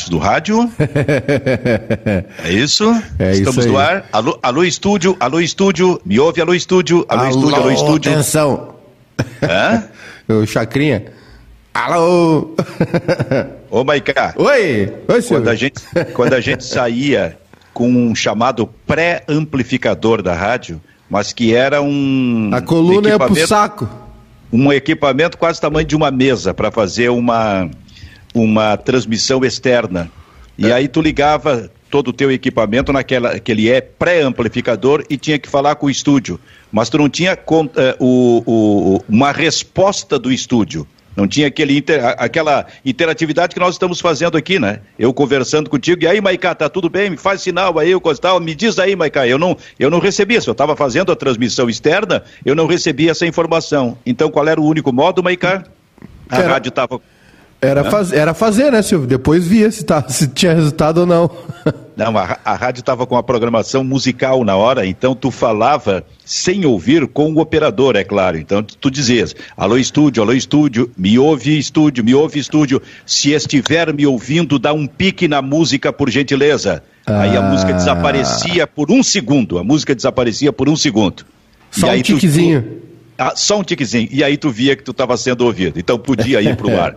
integrantes do rádio. é isso? É Estamos isso aí. no ar. Alô, alô, estúdio, alô, estúdio. Me ouve, alô, estúdio, alô, estúdio, alô, estúdio. Atenção. Hã? O Chacrinha. Alô. Ô, Maiká. Oi. Oi, Quando Silvio. a, gente, quando a gente saía com um chamado pré-amplificador da rádio, mas que era um. A coluna ia pro saco. um equipamento quase tamanho de uma mesa para fazer uma, uma transmissão externa. E aí tu ligava todo o teu equipamento naquela aquele é pré-amplificador e tinha que falar com o estúdio. Mas tu não tinha con- eh, o, o- uma resposta do estúdio. Não tinha aquele inter- aquela interatividade que nós estamos fazendo aqui, né? Eu conversando contigo, e aí, Maiká, tá tudo bem? Me faz sinal aí, o tal. Me diz aí, Maiká. Eu não, eu não recebia. Se eu estava fazendo a transmissão externa, eu não recebia essa informação. Então, qual era o único modo, Maiká? A rádio estava. Era, faz... Era fazer, né, Silvio? Depois via se, tá... se tinha resultado ou não. Não, a, a rádio estava com a programação musical na hora, então tu falava sem ouvir com o operador, é claro. Então tu, tu dizias: alô, estúdio, alô, estúdio, me ouve, estúdio, me ouve, estúdio. Se estiver me ouvindo, dá um pique na música, por gentileza. Aí a Ah. música desaparecia por um segundo. A música desaparecia por um segundo. Só E um aí tu- tiquezinho. ah, só um tiquezinho. E aí tu via que tu estava sendo ouvido. Então podia ir pro ar.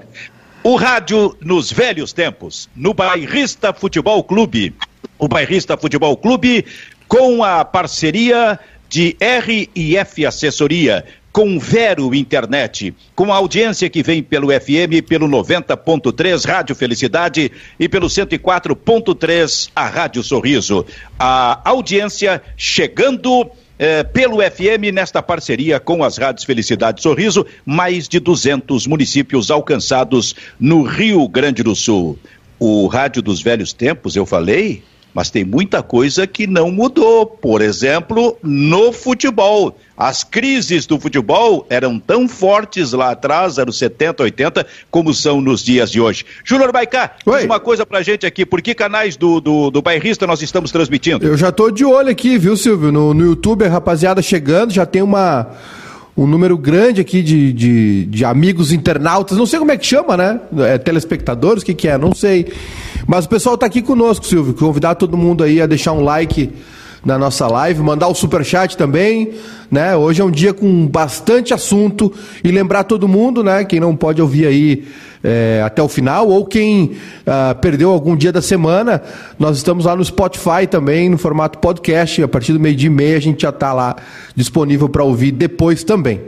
O rádio nos velhos tempos, no Bairrista Futebol Clube. O Bairrista Futebol Clube com a parceria de R&F Assessoria, com Vero Internet, com a audiência que vem pelo FM, pelo 90.3 Rádio Felicidade e pelo 104.3 a Rádio Sorriso. A audiência chegando eh, pelo FM nesta parceria com as rádios Felicidade Sorriso, mais de 200 municípios alcançados no Rio Grande do Sul. O rádio dos velhos tempos, eu falei, mas tem muita coisa que não mudou. Por exemplo, no futebol. As crises do futebol eram tão fortes lá atrás, anos 70, 80, como são nos dias de hoje. Júnior Baicá, Oi. diz uma coisa pra gente aqui. Por que canais do, do, do Bairrista nós estamos transmitindo? Eu já tô de olho aqui, viu, Silvio? No, no YouTube, a rapaziada chegando, já tem uma, um número grande aqui de, de, de amigos internautas, não sei como é que chama, né? É, telespectadores, o que, que é? Não sei. Mas o pessoal tá aqui conosco, Silvio. Convidar todo mundo aí a deixar um like na nossa live, mandar o superchat também, né? Hoje é um dia com bastante assunto e lembrar todo mundo, né? Quem não pode ouvir aí é, até o final ou quem ah, perdeu algum dia da semana, nós estamos lá no Spotify também, no formato podcast. A partir do meio-dia e meia a gente já está lá disponível para ouvir depois também.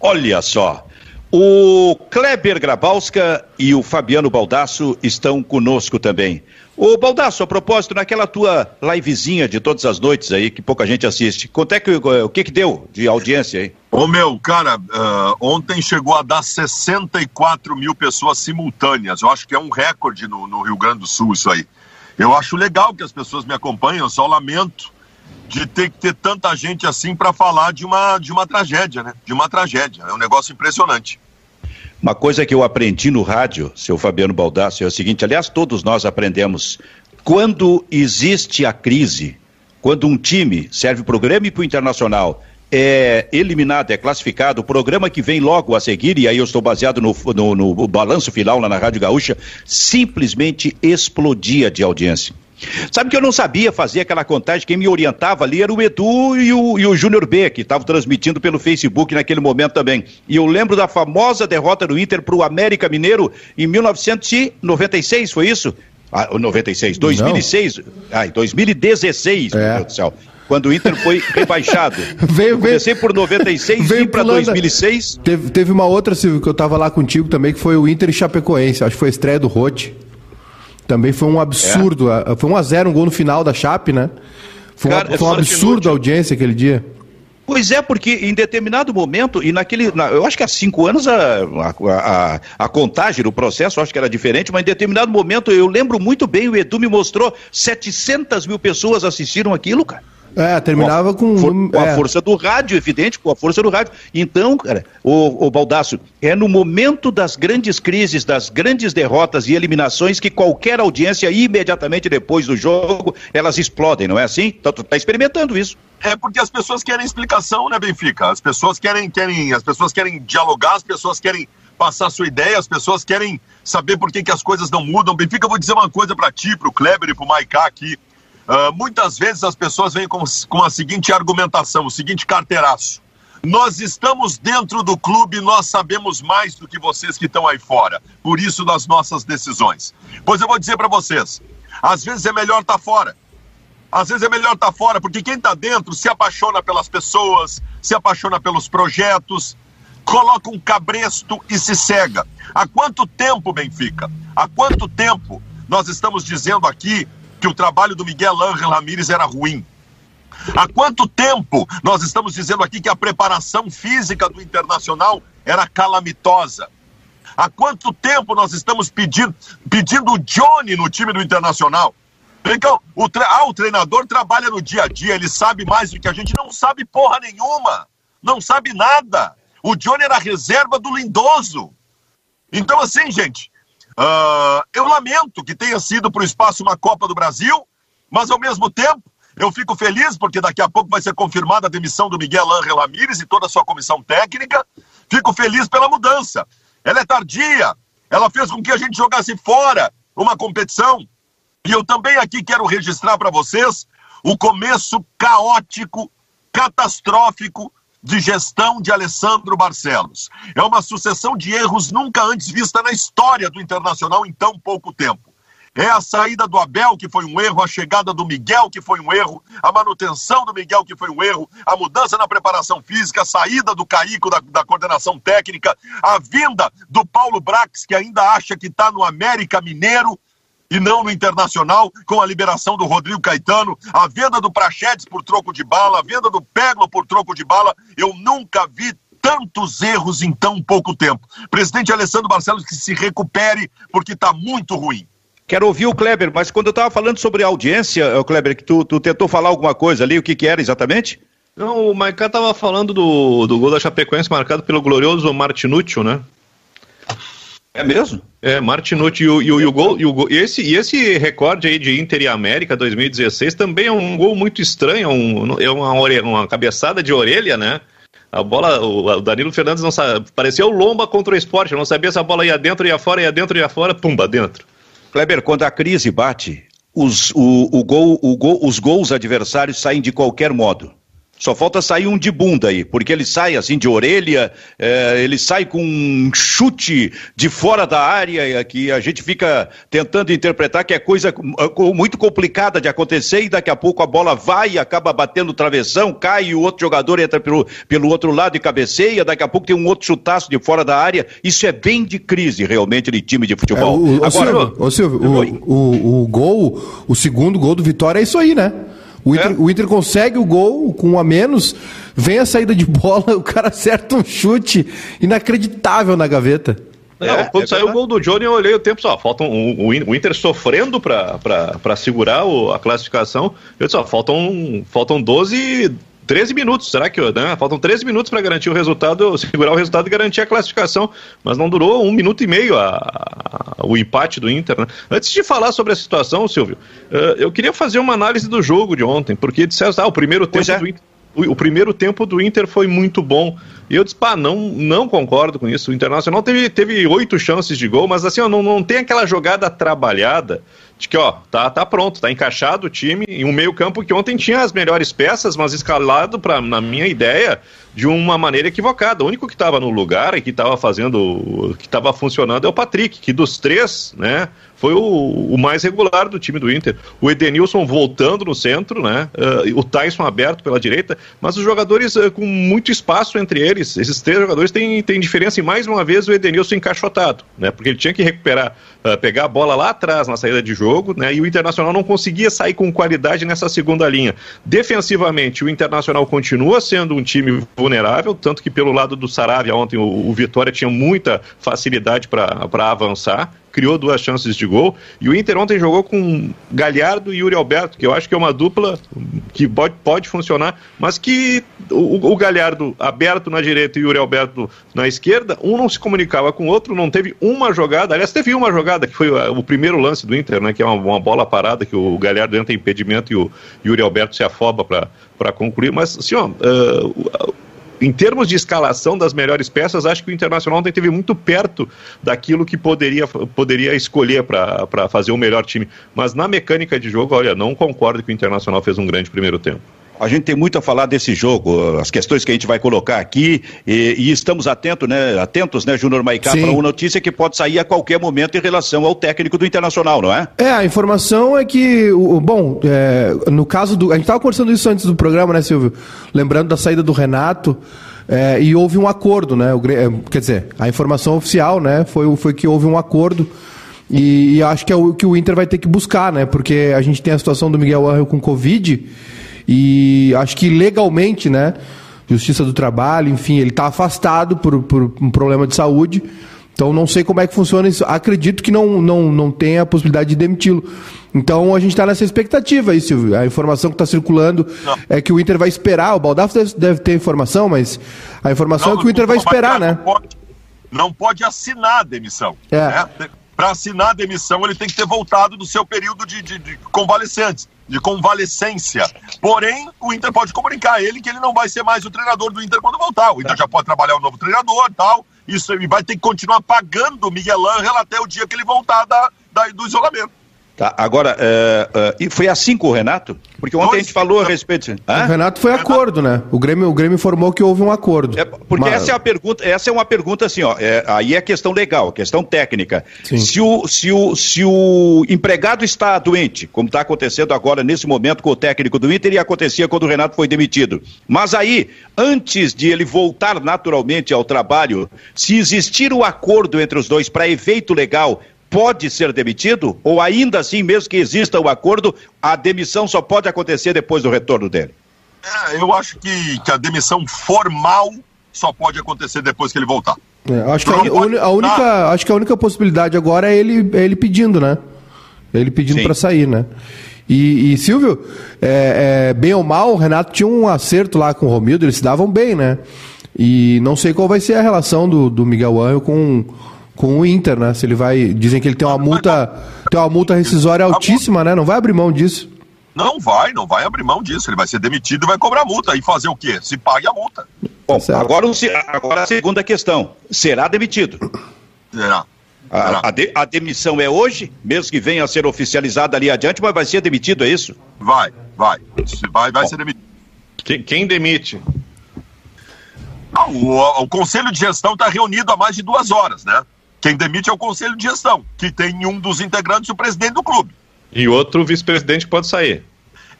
Olha só. O Kleber Grabowska e o Fabiano Baldasso estão conosco também. Ô Baldasso, a propósito, naquela tua livezinha de todas as noites aí, que pouca gente assiste, quanto é que, o que que deu de audiência aí? Ô meu, cara, ah, ontem chegou a dar 64 mil pessoas simultâneas. Eu acho que é um recorde no, no Rio Grande do Sul isso aí. Eu acho legal que as pessoas me acompanham, só lamento de ter que ter tanta gente assim para falar de uma, de uma tragédia, né? De uma tragédia. É um negócio impressionante. Uma coisa que eu aprendi no rádio, seu Fabiano Baldasso, é o seguinte: aliás, todos nós aprendemos. Quando existe a crise, quando um time serve para o Grêmio e para o Internacional, é eliminado, é classificado, o programa que vem logo a seguir, e aí eu estou baseado no, no, no balanço final lá na Rádio Gaúcha, simplesmente explodia de audiência. Sabe que eu não sabia fazer aquela contagem, quem me orientava ali era o Edu e o, e o Júnior B, que estavam transmitindo pelo Facebook naquele momento também. E eu lembro da famosa derrota do Inter para o América Mineiro em 1996, foi isso? Ah, 96, 2006, ai, 2016, meu É. Deus do céu. Quando o Inter foi rebaixado. Veio- comecei por 96 Veio e para pulando- 2006. Teve, teve uma outra, Silvio, que eu tava lá contigo também, que foi o Inter e Chapecoense. Acho que foi a estreia do Rote. Também foi um absurdo. a- Foi um a zero, um gol no final da Chape, né? Foi um, Cara, foi um absurdo a audiência aquele dia. Pois é, porque em determinado momento, e naquele. na- eu acho que há cinco anos a, a, a, a contagem do processo, acho que era diferente, mas em determinado momento, eu lembro muito bem, o Edu me mostrou, 700 mil pessoas assistiram aquilo, cara. É, terminava com. For- com a é. força do rádio, evidente, com a força do rádio. Então, cara, o, o Baldaço, é no momento das grandes crises, das grandes derrotas e eliminações que qualquer audiência, imediatamente depois do jogo, elas explodem, não é assim? Então, tu tá experimentando isso. É porque as pessoas querem explicação, né, Benfica? As pessoas querem, querem, as pessoas querem dialogar, as pessoas querem passar sua ideia, as pessoas querem saber por que, que as coisas não mudam. Benfica, eu vou dizer uma coisa para ti, para o Kleber e para o Maiká aqui. Uh, muitas vezes as pessoas vêm com, com a seguinte argumentação, o seguinte carteiraço. Nós estamos dentro do clube, nós sabemos mais do que vocês que estão aí fora. Por isso, das nossas decisões. Pois eu vou dizer para vocês: às vezes é melhor estar tá fora. Às vezes é melhor estar tá fora, porque quem está dentro se apaixona pelas pessoas, se apaixona pelos projetos, coloca um cabresto e se cega. Há quanto tempo, Benfica? Há quanto tempo nós estamos dizendo aqui que o trabalho do Miguel Ángel Ramírez era ruim? Há quanto tempo nós estamos dizendo aqui que a preparação física do Internacional era calamitosa? Há quanto tempo nós estamos pedindo, pedindo o Johnny no time do Internacional? Então, o, tre ah, o treinador trabalha no dia a dia, ele sabe mais do que a gente, não sabe porra nenhuma, não sabe nada. O Johnny era reserva do Lindoso. Então, assim, gente, uh, eu lamento que tenha sido para o espaço uma Copa do Brasil, mas ao mesmo tempo eu fico feliz porque daqui a pouco vai ser confirmada a demissão do Miguel Ángel Ramírez e toda a sua comissão técnica. Fico feliz pela mudança. Ela é tardia. Ela fez com que a gente jogasse fora uma competição. E eu também aqui quero registrar para vocês o começo caótico, catastrófico de gestão de Alessandro Barcelos. É uma sucessão de erros nunca antes vista na história do Internacional em tão pouco tempo. É a saída do Abel, que foi um erro, a chegada do Miguel, que foi um erro, a manutenção do Miguel, que foi um erro, a mudança na preparação física, a saída do Caico da, da coordenação técnica, a vinda do Paulo Brax, que ainda acha que está no América Mineiro e não no Internacional, com a liberação do Rodrigo Caetano, a venda do Prachetes por troco de bala, a venda do Peglo por troco de bala. Eu nunca vi tantos erros em tão pouco tempo. Presidente Alessandro Barcelos, que se recupere, porque está muito ruim. Quero ouvir o Kleber, mas quando eu estava falando sobre a audiência, Kleber, que tu, tu, tentou falar alguma coisa ali, o que, que era exatamente? Não, o Maicá estava falando do, do gol da Chapecoense marcado pelo glorioso Martinúcio, né? É mesmo? É, Martinúcio e o, e o, e o gol, e o gol e esse, e esse recorde aí de Inter e América 2016 também é um gol muito estranho, um, é uma, uma cabeçada de orelha, né? A bola, o, Danilo Fernandes não sabe, parecia o Lomba contra o esporte, não sabia se a bola ia dentro, ia fora, ia dentro, ia fora, pumba, dentro. Kleber, quando a crise bate, os, o, o gol, o gol, os gols adversários saem de qualquer modo. Só falta sair um de bunda aí, porque ele sai assim de orelha, é, ele sai com um chute de fora da área, que a gente fica tentando interpretar que é coisa muito complicada de acontecer e daqui a pouco a bola vai e acaba batendo o travessão, cai e o outro jogador entra pelo, pelo outro lado e cabeceia, daqui a pouco tem um outro chutaço de fora da área. Isso é bem de crise realmente de time de futebol. É, o, Agora, Silvio, Silvio o, o, o gol, o segundo gol do Vitória é isso aí, né? O Inter, é? o Inter, consegue o gol com um a menos, vem a saída de bola, o cara acerta um chute inacreditável na gaveta. Não, é, quando é saiu o gol do Johnny, eu olhei o tempo só. Faltam o, o Inter sofrendo para segurar o, a classificação. Eu disse, ó, faltam, faltam 12, 13 minutos, será que né? faltam 13 minutos para garantir o resultado, segurar o resultado e garantir a classificação, mas não durou um minuto e meio a, a, o empate do Inter. Né? Antes de falar sobre a situação, Silvio, uh, eu queria fazer uma análise do jogo de ontem, porque disseram, ah, o primeiro tempo é. do Inter o, primeiro tempo do Inter foi muito bom. E eu disse, pá, não, não concordo com isso. O Internacional teve, teve oito chances de gol, mas assim, ó, não, não tem aquela jogada trabalhada de que, ó, tá, tá pronto, tá encaixado o time em um meio-campo que ontem tinha as melhores peças, mas escalado, pra, na minha ideia, de uma maneira equivocada. O único que estava no lugar e que estava fazendo, que estava funcionando é o Patrick, que dos três, né, foi o, o, mais regular do time do Inter. O Edenilson voltando no centro, né? Uh, o Tyson aberto pela direita, mas os jogadores uh, com muito espaço entre eles. Esses três jogadores têm, têm diferença e mais uma vez o Edenilson encaixotado, né? Porque ele tinha que recuperar, uh, pegar a bola lá atrás na saída de jogo, né? E o Internacional não conseguia sair com qualidade nessa segunda linha. Defensivamente, o Internacional continua sendo um time vulnerável, tanto que pelo lado do Saravia ontem o, o Vitória tinha muita facilidade para avançar criou duas chances de gol. E o Inter ontem jogou com Galhardo e Yuri Alberto, que eu acho que é uma dupla que pode, pode funcionar, mas que o, o Galhardo aberto na direita e o Yuri Alberto na esquerda, um não se comunicava com o outro, não teve uma jogada. Aliás, teve uma jogada que foi o primeiro lance do Inter, né, que é uma, uma bola parada que o Galhardo entra em impedimento e o Yuri Alberto se afoba para concluir. Mas, assim, ó, uh, em termos de escalação das melhores peças, acho que o Internacional ontem teve muito perto daquilo que poderia, poderia escolher para fazer o melhor time. Mas na mecânica de jogo, olha, não concordo que o Internacional fez um grande primeiro tempo. A gente tem muito a falar desse jogo, as questões que a gente vai colocar aqui, e, e estamos atento, né, atentos, né, Júnior Maicá, para uma notícia que pode sair a qualquer momento em relação ao técnico do Internacional, não é? É, a informação é que, o, bom, é, no caso do. A gente estava conversando isso antes do programa, né, Silvio? Lembrando da saída do Renato. É, e houve um acordo, né? O, é, quer dizer, a informação oficial, né, foi, foi que houve um acordo. E, e acho que é o que o Inter vai ter que buscar, né? Porque a gente tem a situação do Miguel Angel com Covid. E acho que legalmente, né? Justiça do Trabalho, enfim, ele está afastado por, por um problema de saúde. Então não sei como é que funciona isso. Acredito que não, não, não tem a possibilidade de demiti-lo. Então a gente está nessa expectativa aí, Silvio. A informação que está circulando não. é que o Inter vai esperar. O Baldaf deve, deve ter informação, mas a informação não, é que o Inter vai esperar, né? Não pode, não pode assinar a demissão. É. Né? Para assinar a demissão, ele tem que ter voltado do seu período de, de, de convalescentes de convalescência. Porém, o Inter pode comunicar a ele que ele não vai ser mais o treinador do Inter quando voltar. O Inter já pode trabalhar um novo treinador e tal. Isso ele vai ter que continuar pagando o Miguel Angel até o dia que ele voltar da, da do isolamento. Tá, agora, uh, uh, e foi assim com o Renato? Porque ontem Dois, a gente falou a respeito. Hã? O Renato foi acordo, né? O Grêmio, o Grêmio informou que houve um acordo. É, porque Mas... essa é a pergunta, essa é uma pergunta assim, ó. É, aí é questão legal, questão técnica. Se o, se, o, se o empregado está doente, como está acontecendo agora nesse momento com o técnico do Inter, e acontecia quando o Renato foi demitido. Mas aí, antes de ele voltar naturalmente ao trabalho, se existir o um acordo entre os dois para efeito legal, pode ser demitido? Ou ainda assim, mesmo que exista o um acordo, a demissão só pode acontecer depois do retorno dele? É, eu acho que, que a demissão formal só pode acontecer depois que ele voltar. É, acho, que a, a, única, acho que a única possibilidade agora é ele, é ele pedindo, né? Ele pedindo para sair, né? E, e Silvio, é, é, bem ou mal, o Renato tinha um acerto lá com o Romildo, eles se davam bem, né? E não sei qual vai ser a relação do, do Miguel Anjo com com o Inter, né? Se ele vai. Dizem que ele tem uma multa. Tem uma multa rescisória altíssima, né? Não vai abrir mão disso. Não vai, não vai abrir mão disso. Ele vai ser demitido e vai cobrar multa. E fazer o quê? Se pague a multa. Bom, agora, agora a segunda questão. Será demitido? Será. A, a, de, a, demissão é hoje, mesmo que venha a ser oficializada ali adiante, mas vai ser demitido, é isso? Vai, vai. Vai, vai ser demitido. Quem, quem demite? Ah, o, o, Conselho de Gestão está reunido há mais de duas horas, né? Quem demite é o Conselho de Gestão, que tem um dos integrantes o presidente do clube. E outro vice-presidente pode sair.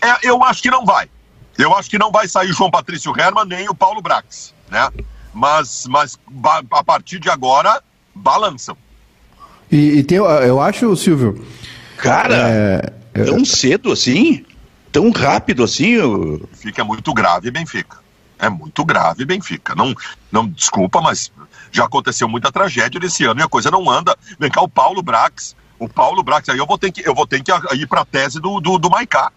É, eu acho que não vai. Eu acho que não vai sair o João Patrício Herman nem o Paulo Brax, né? Mas, mas a partir de agora, balançam. E, e tem, eu acho, Silvio. Cara, é, tão cedo assim? Tão rápido assim? Eu... Fica muito grave, Benfica. É muito grave, Benfica. Não, não desculpa, mas já aconteceu muita tragédia nesse ano e a coisa não anda. Vem cá, o Paulo Brax. O Paulo Brax, aí eu vou ter que, eu vou ter que ir para a tese do, do, do Maicá.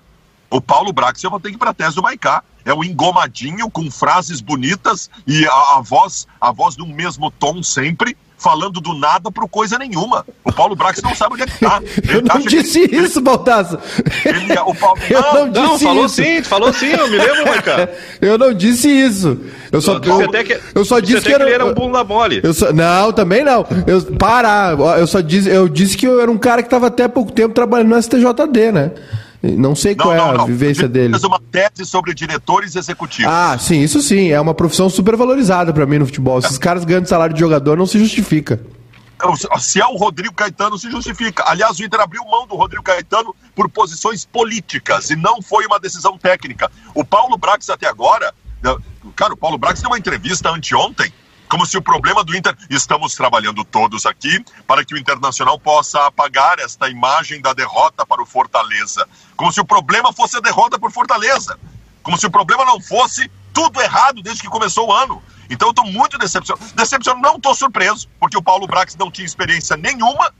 O Paulo Brax, eu vou ter que ir para a tese do Maicá. É o engomadinho com frases bonitas e a, a voz, a voz no mesmo tom sempre falando do nada pro coisa nenhuma. O Paulo Brax não sabe onde é que tá. Ele eu não disse que... isso, Baldasso. Ele, é, o Paulo... Eu não, não disse não, falou isso. sim, falou sim, eu me lembro, Maicá. eu não disse isso. Eu só, eu, que, eu só disse que, era, que ele era um bunda mole. Eu só, não, também não. Eu, para, eu só disse, eu disse que eu era um cara que estava até pouco tempo trabalhando no STJD, né? Não sei qual não, é a não. vivência dele. Fez uma tese sobre diretores executivos. Ah, sim, isso sim. É uma profissão super valorizada para mim no futebol. Esses caras ganhando salário de jogador não se justifica. Se é o Rodrigo Caetano, se justifica. Aliás, o Inter abriu mão do Rodrigo Caetano por posições políticas e não foi uma decisão técnica. O Paulo Brax até agora, né, cara, o Paulo Brax deu uma entrevista anteontem como se o problema do Inter. Estamos trabalhando todos aqui para que o Internacional possa apagar esta imagem da derrota para o Fortaleza. Como se o problema fosse a derrota por Fortaleza. Como se o problema não fosse tudo errado desde que começou o ano. Então eu estou muito decepcionado. Decepcionado, não estou surpreso, porque o Paulo Brax não tinha experiência nenhuma.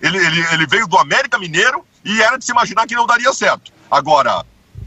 Ele, ele, ele veio do América Mineiro e era de se imaginar que não daria certo. Agora,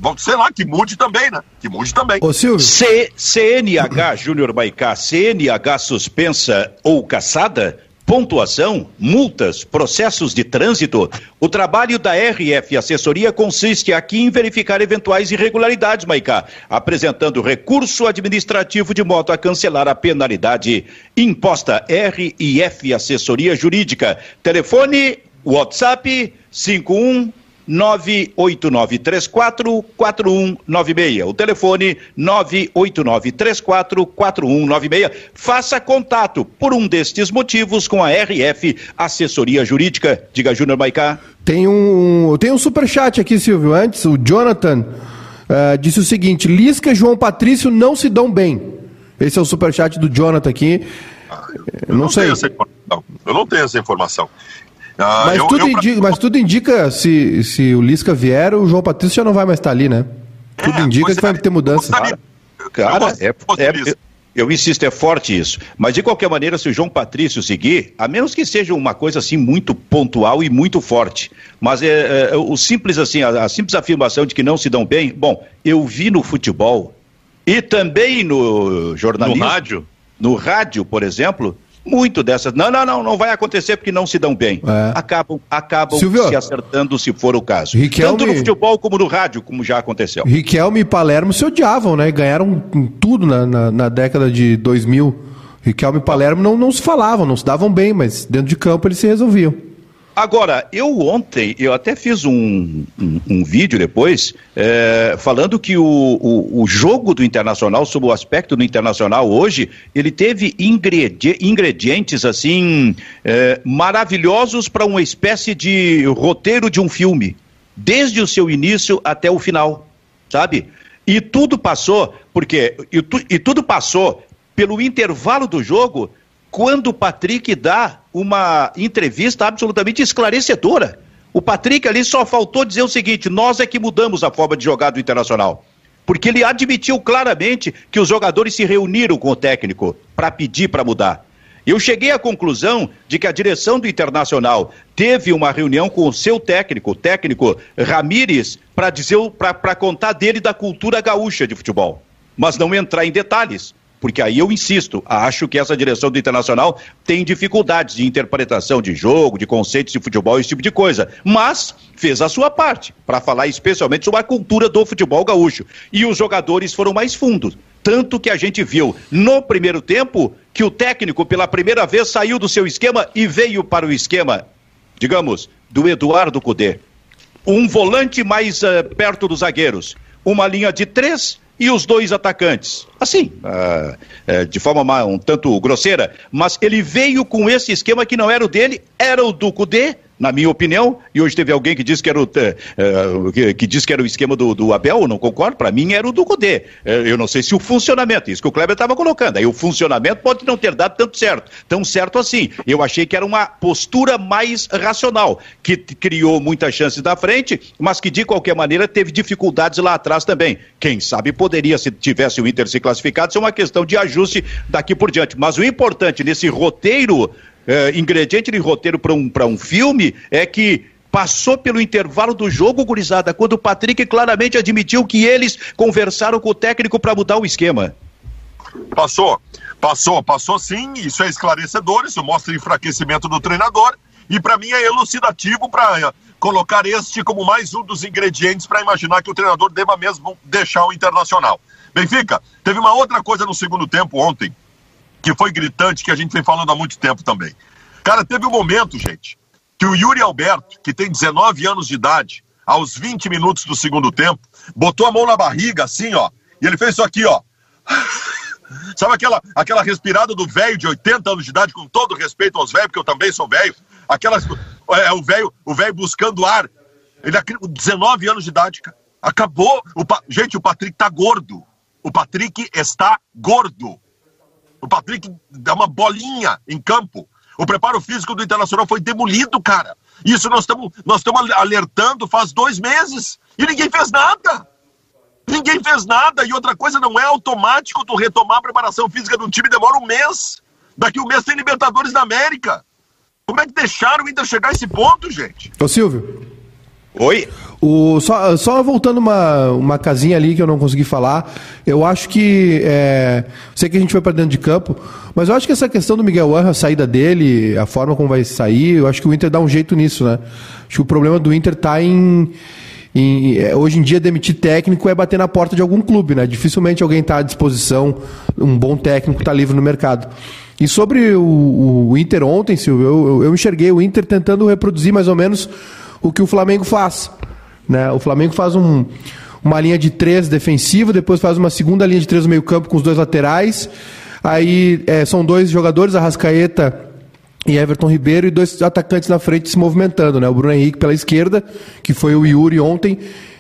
Vamos, sei lá, que mude também, né? Que mude também. Ô, Silvio. C CNH, Júnior Baicá, CNH suspensa ou caçada? pontuação, multas, processos de trânsito. O trabalho da RF Assessoria consiste aqui em verificar eventuais irregularidades, Maicá, apresentando recurso administrativo de modo a cancelar a penalidade imposta. RF Assessoria Jurídica. Telefone, WhatsApp 51 989344196. O telefone 989344196. Faça contato por um destes motivos com a RF Assessoria Jurídica. Diga, Júnior Maicá. Tem um, tem um superchat aqui, Silvio. Antes, o Jonathan uh, disse o seguinte: Lisca e João Patrício não se dão bem. Esse é o superchat do Jonathan aqui. Eu não, não sei. Eu não tenho essa informação. Ah, mas, eu, tudo eu, indica, mas tudo indica, se, se o Lisca vier, o João Patrício já não vai mais estar ali, né? Tudo é, indica que vai é, ter mudança. Cara, cara é, é, eu insisto, é forte isso. Mas de qualquer maneira, se o João Patrício seguir, a menos que seja uma coisa assim muito pontual e muito forte. Mas é, é o simples assim, a, a, simples afirmação de que não se dão bem, bom, eu vi no futebol e também no jornalismo. No rádio? No rádio, por exemplo, muito dessas. Não, não, não, não vai acontecer porque não se dão bem. É. Acabam, acabam Silvio, se acertando se for o caso. Riquelme, Tanto no futebol como no rádio, como já aconteceu. Riquelme e Palermo se odiavam, né? Ganharam tudo na, na, na década de 2000. Riquelme e Palermo não, não se falavam, não se davam bem, mas dentro de campo eles se resolviam. Agora, eu ontem, eu até fiz um, um, um vídeo depois, é, falando que o, o, o, jogo do Internacional, sob o aspecto do Internacional hoje, ele teve ingredi ingredientes, assim, é, maravilhosos para uma espécie de roteiro de um filme, desde o seu início até o final, sabe? E tudo passou, porque, e, tu, e tudo passou pelo intervalo do jogo, quando o Patrick dá uma entrevista absolutamente esclarecedora. O Patrick ali só faltou dizer o seguinte: nós é que mudamos a forma de jogar do Internacional. Porque ele admitiu claramente que os jogadores se reuniram com o técnico para pedir para mudar. Eu cheguei à conclusão de que a direção do Internacional teve uma reunião com o seu técnico, o técnico Ramires, para dizer para contar dele da cultura gaúcha de futebol, mas não entrar em detalhes porque aí eu insisto, acho que essa direção do Internacional tem dificuldades de interpretação de jogo, de conceitos de futebol, esse tipo de coisa, mas fez a sua parte para falar especialmente sobre a cultura do futebol gaúcho. E os jogadores foram mais fundos. Tanto que a gente viu no primeiro tempo que o técnico, pela primeira vez, saiu do seu esquema e veio para o esquema, digamos, do Eduardo Cudê. Um volante mais uh, perto dos zagueiros. Uma linha de três e os dois atacantes. Assim, uh, de forma um tanto grosseira, mas ele veio com esse esquema que não era o dele, era o do Cudê, na minha opinião, e hoje teve alguém que disse que era o, uh, que, que, disse que era o esquema do, do Abel, não concordo, para mim era o do Cudê. Uh, eu não sei se o funcionamento, isso que o Kleber estava colocando, aí o funcionamento pode não ter dado tanto certo, tão certo assim. Eu achei que era uma postura mais racional, que criou muitas chances da frente, mas que de qualquer maneira teve dificuldades lá atrás também. Quem sabe poderia, se tivesse o Inter se classificado, ser uma questão de ajuste daqui por diante. Mas o importante nesse roteiro é, ingrediente de roteiro para um, um filme é que passou pelo intervalo do jogo, gurizada, quando o Patrick claramente admitiu que eles conversaram com o técnico para mudar o esquema. Passou, passou, passou sim, isso é esclarecedor, isso mostra enfraquecimento do treinador e para mim é elucidativo para eh, colocar este como mais um dos ingredientes para imaginar que o treinador deva mesmo deixar o Internacional. Benfica, teve uma outra coisa no segundo tempo ontem, que foi gritante, que a gente vem falando há muito tempo também. Cara, teve um momento, gente, que o Yuri Alberto, que tem 19 anos de idade, aos 20 minutos do segundo tempo, botou a mão na barriga, assim, ó, e ele fez isso aqui, ó. Sabe aquela, aquela respirada do velho de 80 anos de idade, com todo respeito aos velhos, porque eu também sou velho, aquelas, é, o velho o velho buscando ar. Ele 19 anos de idade, cara. Acabou. O, gente, o Patrick tá gordo. O Patrick está gordo. O Patrick dá uma bolinha em campo. O preparo físico do Internacional foi demolido, cara. Isso nós estamos nós estamos alertando faz dois meses e ninguém fez nada. Ninguém fez nada. E outra coisa, não é automático tu retomar a preparação física de um time, demora um mês. Daqui um mês tem Libertadores da América. Como é que deixaram o Inter chegar a esse ponto, gente? Ô Silvio. Oi? O, só, só voltando uma, uma casinha ali que eu não consegui falar, eu acho que. É, sei que a gente foi para dentro de campo, mas eu acho que essa questão do Miguel Angel, a saída dele, a forma como vai sair, eu acho que o Inter dá um jeito nisso, né? Acho que o problema do Inter está em, em. É, hoje em dia, demitir técnico é bater na porta de algum clube, né? Dificilmente alguém está à disposição, um bom técnico está livre no mercado. E sobre o, o Inter ontem, Silvio, eu, eu, eu enxerguei o Inter tentando reproduzir mais ou menos o que o Flamengo faz. Né? O Flamengo faz um, uma linha de três defensiva, depois faz uma segunda linha de três no meio campo com os dois laterais. Aí é, são dois jogadores, Arrascaeta e Everton Ribeiro, e dois atacantes na frente se movimentando. Né? O Bruno Henrique pela esquerda, que foi o Yuri ontem,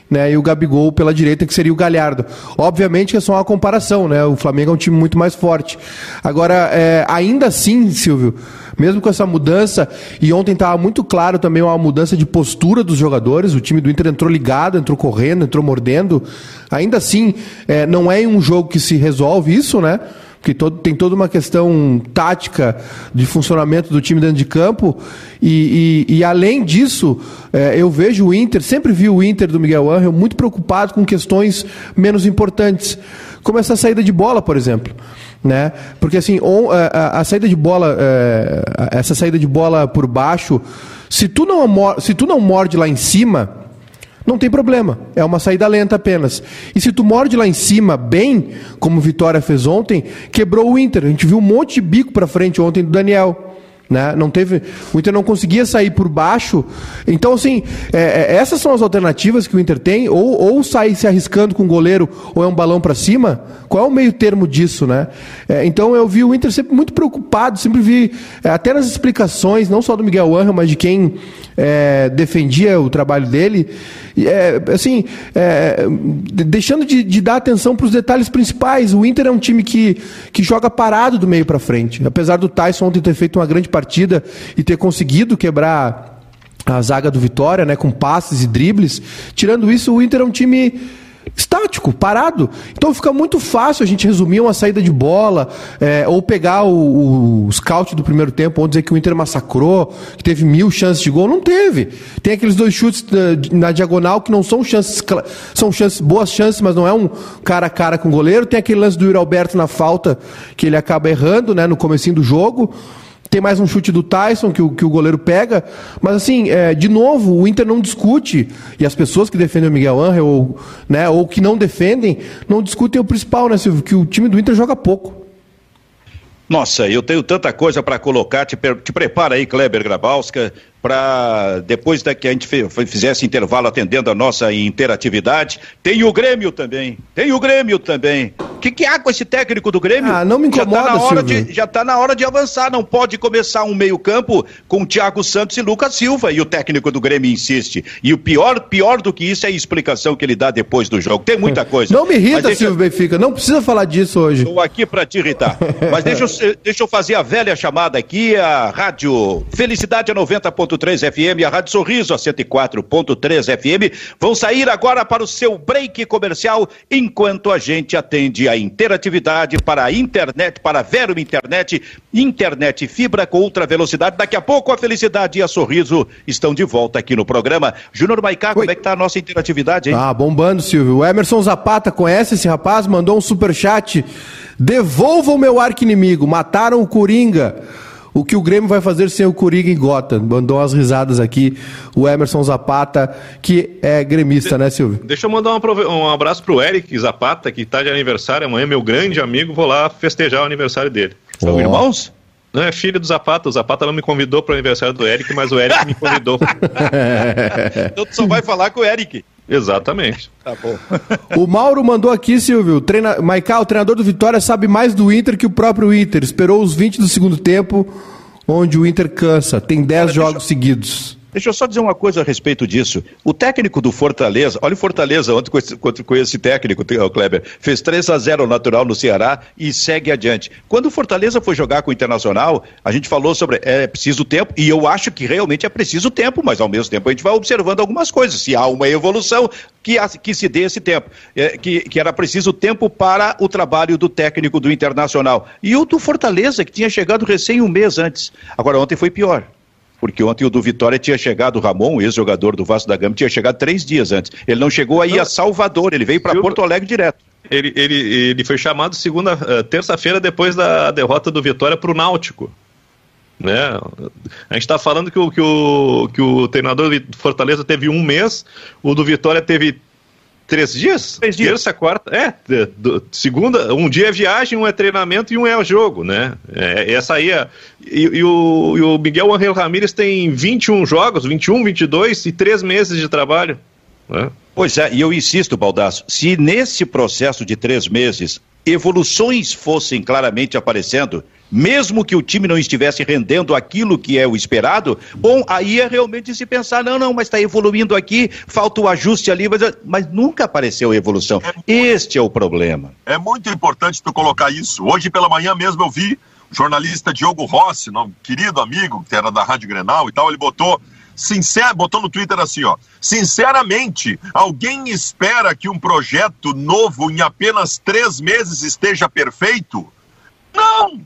né, e o Gabigol pela direita, que seria o Galhardo. Obviamente que é só uma comparação, né? O Flamengo é um time muito mais forte. Agora, é, ainda assim, Silvio, mesmo com essa mudança, e ontem estava muito claro também uma mudança de postura dos jogadores, o time do Inter entrou ligado, entrou correndo, entrou mordendo. Ainda assim, é, não é em um jogo que se resolve isso, né? Porque todo, tem toda uma questão tática de funcionamento do time dentro de campo. E, e, e além disso, é, eu vejo o Inter, sempre vi o Inter do Miguel Angel muito preocupado com questões menos importantes, como essa saída de bola, por exemplo né? Porque assim, on, a, a, a, saída de bola, é, essa saída de bola por baixo, se tu não se tu não morde lá em cima, não tem problema. É uma saída lenta apenas. E se tu morde lá em cima bem, como Vitória fez ontem, quebrou o Inter. A gente viu um monte de bico para frente ontem do Daniel. Né? Não teve, o Inter não conseguia sair por baixo. Então, assim, é, é, essas são as alternativas que o Inter tem, ou, ou sair se arriscando com o goleiro, ou é um balão para cima. Qual é o meio termo disso, né? É, então eu vi o Inter sempre muito preocupado, sempre vi, é, até nas explicações, não só do Miguel Angel, mas de quem é, defendia o trabalho dele, é, assim, é, deixando de, de, dar atenção para os detalhes principais. O Inter é um time que, que joga parado do meio para frente. Apesar do Tyson ontem ter feito uma grande partida e ter conseguido quebrar a zaga do Vitória, né, com passes e dribles, tirando isso, o Inter é um time estático, parado. Então fica muito fácil a gente resumir uma saída de bola, é, ou pegar o, o, scout do primeiro tempo, onde dizer que o Inter massacrou, que teve mil chances de gol. Não teve. Tem aqueles dois chutes na, na diagonal que não são chances, são chances, boas chances, mas não é um cara a cara com o goleiro. Tem aquele lance do Yuri Alberto na falta, que ele acaba errando, né, no comecinho do jogo. Tem mais um chute do Tyson que o, que o goleiro pega. Mas assim, é, de novo, o Inter não discute. E as pessoas que defendem o Miguel Angel, ou, né, ou que não defendem, não discutem o principal, né, Silvio? Que o time do Inter joga pouco. Nossa, eu tenho tanta coisa para colocar. Te, te, prepara aí, Kleber Grabowska para depois da que a gente fizesse intervalo atendendo a nossa interatividade. Tem o Grêmio também. Tem o Grêmio também. O que, que há com esse técnico do Grêmio? Ah, não me incomoda, já tá na hora Silvio. de Já está na hora de avançar. Não pode começar um meio-campo com Thiago Santos e Lucas Silva. E o técnico do Grêmio insiste. E o pior, pior do que isso é a explicação que ele dá depois do jogo. Tem muita coisa. Não me irrita, deixa... Silvio Benfica. Não precisa falar disso hoje. Estou aqui para te irritar. Mas deixa eu, deixa eu fazer a velha chamada aqui. A Rádio Felicidade 90.3 FM, a Rádio Sorriso, a 104.3 FM, vão sair agora para o seu break comercial, enquanto a gente atende a interatividade para a internet, para a Vero Internet, internet fibra com ultra velocidade. Daqui a pouco a Felicidade e a Sorriso estão de volta aqui no programa. Júnior Maicá, como é que tá a nossa interatividade, hein? Ah, bombando, Silvio. O Emerson Zapata, conhece esse rapaz? Mandou um super chat. Devolva o meu arco inimigo. Mataram o Coringa. O que o Grêmio vai fazer sem o Curiga em Gota? Mandou umas risadas aqui o Emerson Zapata, que é gremista, de, né, Silvio? Deixa eu mandar um, um abraço pro Eric Zapata, que está de aniversário amanhã, meu grande amigo. Vou lá festejar o aniversário dele. São oh. irmãos? Não, é filho do Zapata. O Zapata não me convidou para o aniversário do Eric, mas o Eric me convidou. então tu só vai falar com o Eric. Exatamente. Tá bom. o Mauro mandou aqui, Silvio. Treina... Maiká, o treinador do Vitória, sabe mais do Inter que o próprio Inter. Esperou os 20 do segundo tempo, onde o Inter cansa. Tem 10 jogos deixa... seguidos. Deixa eu só dizer uma coisa a respeito disso. O técnico do Fortaleza, olha o Fortaleza ontem com esse, com esse técnico, o Kleber, fez 3 a 0 natural no Ceará e segue adiante. Quando o Fortaleza foi jogar com o Internacional, a gente falou sobre é preciso tempo, e eu acho que realmente é preciso tempo, mas ao mesmo tempo a gente vai observando algumas coisas. Se há uma evolução, que, que se dê esse tempo. É, que, que era preciso tempo para o trabalho do técnico do Internacional. E o do Fortaleza, que tinha chegado recém um mês antes. Agora, ontem foi pior. Porque ontem o do Vitória tinha chegado, o Ramon, ex-jogador do Vasco da Gama, tinha chegado três dias antes. Ele não chegou aí a Salvador, ele veio para Porto Alegre direto. Ele, ele, ele foi chamado segunda, uh, terça-feira depois da derrota do Vitória para o Náutico. Né? A gente está falando que o, que, o, que o treinador do Fortaleza teve um mês, o do Vitória teve três dias? Três dias. Terça, quarta, é, do, segunda, um dia é viagem, um é treinamento e um é o jogo, né? É, essa aí é, e, e, o, e o Miguel Angel Ramírez tem 21 jogos, 21, 22 e três meses de trabalho. Né? Pois é, e eu insisto, Baldasso, se nesse processo de três meses evoluções fossem claramente aparecendo, mesmo que o time não estivesse rendendo aquilo que é o esperado, bom, aí é realmente se pensar, não, não, mas está evoluindo aqui, falta o ajuste ali, mas, mas nunca apareceu evolução. É muito, este é o problema. É muito importante tu colocar isso. Hoje pela manhã mesmo eu vi o jornalista Diogo Rossi, um querido amigo, que era da Rádio Grenal e tal, ele botou Sincero, botou no Twitter assim, ó. Sinceramente, alguém espera que um projeto novo em apenas três meses esteja perfeito? Não!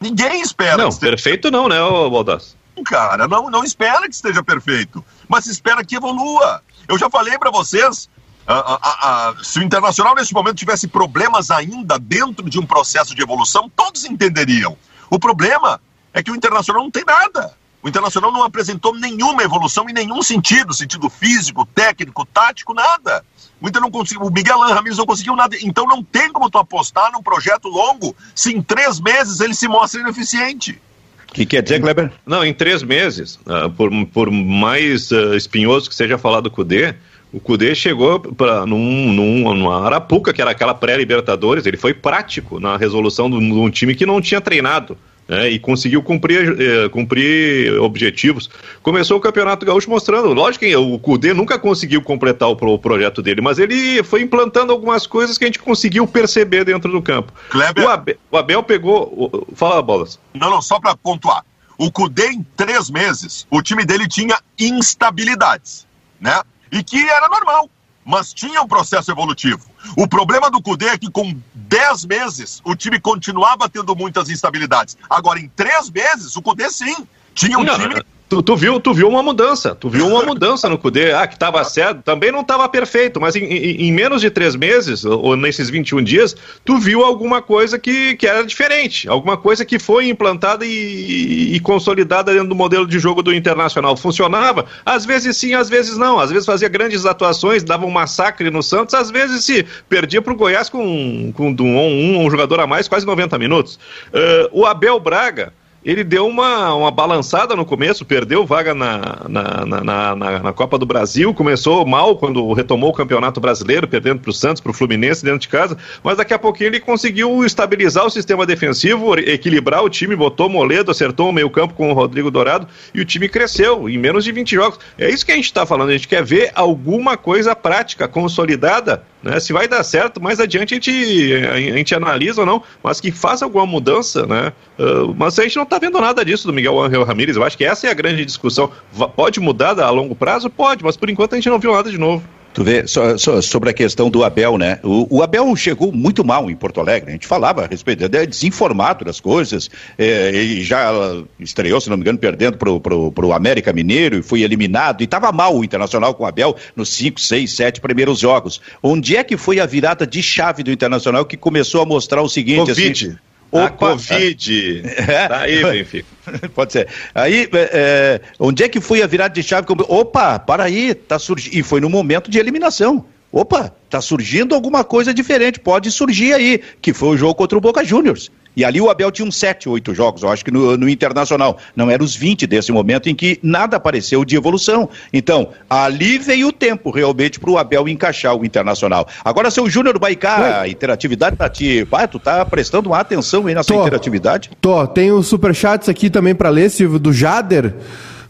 Ninguém espera. Não, perfeito não, né, Baldas? Cara, não, não espera que esteja perfeito, mas espera que evolua. Eu já falei para vocês, a, a, a, se o Internacional nesse momento tivesse problemas ainda dentro de um processo de evolução, todos entenderiam. O problema é que o Internacional não tem nada. O Internacional não apresentou nenhuma evolução em nenhum sentido, sentido físico, técnico, tático, nada. O Inter não conseguiu, o Miguel Ramirez não conseguiu nada. Então não tem como tu apostar num projeto longo se em três meses ele se mostra ineficiente. O que quer dizer, Kleber? Não, em três meses, uh, por, por mais uh, espinhoso que seja falar do Cudê, o Cudê chegou para num, num, numa Arapuca, que era aquela pré-Libertadores, ele foi prático na resolução de um time que não tinha treinado né, e conseguiu cumprir, eh, cumprir objetivos. Começou o Campeonato Gaúcho mostrando, lógico que o Cudê nunca conseguiu completar o, o, projeto dele, mas ele foi implantando algumas coisas que a gente conseguiu perceber dentro do campo. Kleber... O, Abel, o Abel pegou. Fala, Bolas. Não, não, só para pontuar. O Cudê, em três meses, o time dele tinha instabilidades, né? E que era normal mas tinha um processo evolutivo. O problema do Cudê é que com 10 meses o time continuava tendo muitas instabilidades. Agora, em 3 meses, o Cudê sim tinha um não, time Tu, tu, viu, tu viu uma mudança, tu viu uma mudança no Cudê, ah, que estava certo, também não estava perfeito, mas em, em, em, menos de três meses, ou nesses 21 dias, tu viu alguma coisa que, que era diferente, alguma coisa que foi implantada e, e, consolidada dentro do modelo de jogo do Internacional. Funcionava? Às vezes sim, às vezes não, às vezes fazia grandes atuações, dava um massacre no Santos, às vezes se perdia para o Goiás com, com um, um, um, jogador a mais, quase 90 minutos. Uh, o Abel Braga ele deu uma, uma balançada no começo, perdeu vaga na, na, na, na, na Copa do Brasil, começou mal quando retomou o Campeonato Brasileiro, perdendo para o Santos, para o Fluminense dentro de casa, mas daqui a pouquinho ele conseguiu estabilizar o sistema defensivo, equilibrar o time, botou Moledo, acertou o meio campo com o Rodrigo Dourado e o time cresceu em menos de 20 jogos. É isso que a gente está falando, a gente quer ver alguma coisa prática, consolidada, né? Se vai dar certo, mais adiante a gente, a gente analisa ou não, mas que faça alguma mudança, né? Uh, mas a gente não está vendo nada disso do Miguel Angel Ramírez. Eu acho que essa é a grande discussão. Pode mudar a longo prazo? Pode, mas por enquanto a gente não viu nada de novo. Tu vê, so, so, sobre a questão do Abel, né? O, o, Abel chegou muito mal em Porto Alegre. A gente falava a respeito, é desinformado das coisas. É, e já estreou, se não me engano, perdendo pro, pro, pro América Mineiro e foi eliminado. E estava mal o Internacional com o Abel nos cinco, seis, sete primeiros jogos. Onde é que foi a virada de chave do Internacional que começou a mostrar o seguinte? Covid. Assim, Opa, a Covid. É. Tá aí, Benfica. Pode ser. Aí, é, é, onde é que foi a virada de chave? Opa, para aí, tá surgindo. E foi no momento de eliminação. Opa, tá surgindo alguma coisa diferente, pode surgir aí, que foi o jogo contra o Boca Juniors. E ali o Abel tinha uns 7, 8 jogos, eu acho que no, no, Internacional. Não eram os 20 desse momento em que nada apareceu de evolução. Então, ali veio o tempo realmente para o Abel encaixar o Internacional. Agora, seu Júnior Baicá, a interatividade para ti. Pai, tu tá prestando uma atenção aí nessa tô, interatividade? Tô, tem os superchats aqui também para ler, Silvio, do Jader.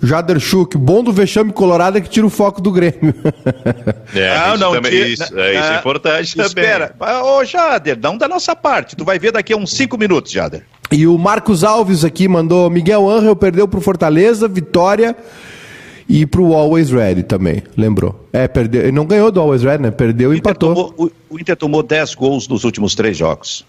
Jader Schuch, bom do vexame colorado é que tira o foco do Grêmio. É, ah, não, também, tira, isso, é, isso é importante espera. também. Espera, ô Jader, não da nossa parte, tu vai ver daqui a uns cinco minutos, Jader. E o Marcos Alves aqui mandou, Miguel Angel perdeu pro Fortaleza, Vitória e pro Always Ready também, lembrou. É, perdeu, ele não ganhou do Always Ready, né? Perdeu e empatou. Tomou, o, o Inter tomou 10 gols nos últimos três jogos.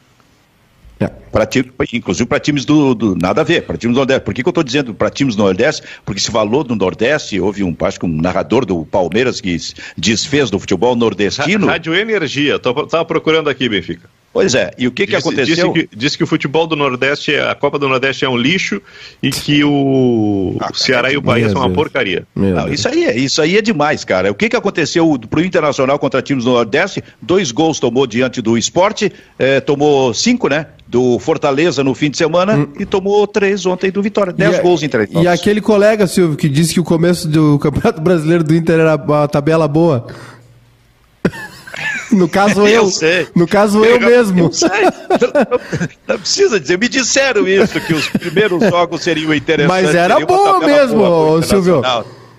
É. Pra, inclusive para times do, do, Nada a ver, para times do Nordeste. Por que, que eu estou dizendo para times do Nordeste? Porque se falou do Nordeste, houve um, acho que um narrador do Palmeiras que desfez do futebol nordestino. Rádio Energia, estava procurando aqui, Benfica. Pois é, e o que, disse, que aconteceu? Disse que, disse que, o futebol do Nordeste, a Copa do Nordeste é um lixo e que o, ah, Ceará e o Bahia são uma porcaria. Não, isso, aí é, isso aí é demais, cara. O que, que aconteceu pro Internacional contra times do Nordeste? Dois gols tomou diante do esporte, eh, tomou cinco, né? Do Fortaleza no fim de semana hum. e tomou três ontem do Vitória. Dez gols em três E aquele colega, Silvio, que disse que o começo do Campeonato Brasileiro do Inter era uma tabela boa. No caso eu. eu sei. No caso eu, eu mesmo. Eu sei. Não, não, precisa dizer. Me disseram isso, que os primeiros jogos seriam interessantes. Mas era boa mesmo, boa Silvio.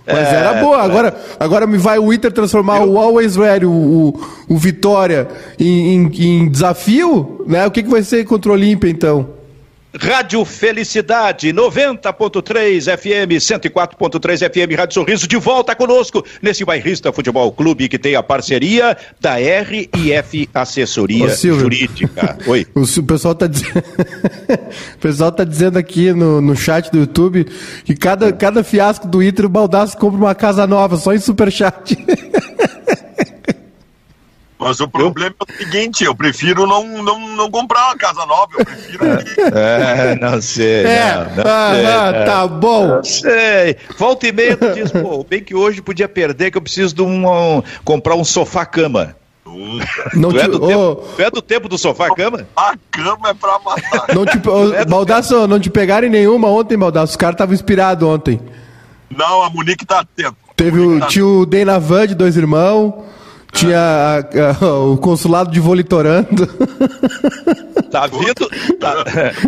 Mas é, era boa. Agora, agora me vai o Inter transformar eu... o Always Ready, o, o, o Vitória, em, em, em, desafio, né? O que, que vai ser contra o Olímpia, então? Rádio Felicidade, 90.3 FM, 104.3 FM, Rádio Sorriso, de volta conosco nesse bairrista Futebol Clube que tem a parceria da RIF Assessoria Ô, Jurídica. Oi. O, pessoal tá dizendo, o pessoal tá dizendo aqui no, no chat do YouTube que cada, cada fiasco do Inter, o Baldaço compra uma casa nova, só em superchat. Mas o problema eu... é o seguinte, eu prefiro não, não, não comprar uma casa nova, eu prefiro. é, não sei. É, não, não ah, sei, ah, é. tá bom. Não sei. Volta e meia tu diz, pô, bem que hoje podia perder, que eu preciso de um, um comprar um sofá-cama. Não tu, te, é do oh, tempo, tu é do tempo do sofá-cama? A cama é pra matar. Não te, oh, é Baldaço, não te pegaram nenhuma ontem, Baldaço. Os caras estavam inspirados ontem. Não, a Monique tá atento. Teve o tá tio Deinavan de dois irmãos. Tinha a, a, o consulado de Volitorando. Tá vindo, tá,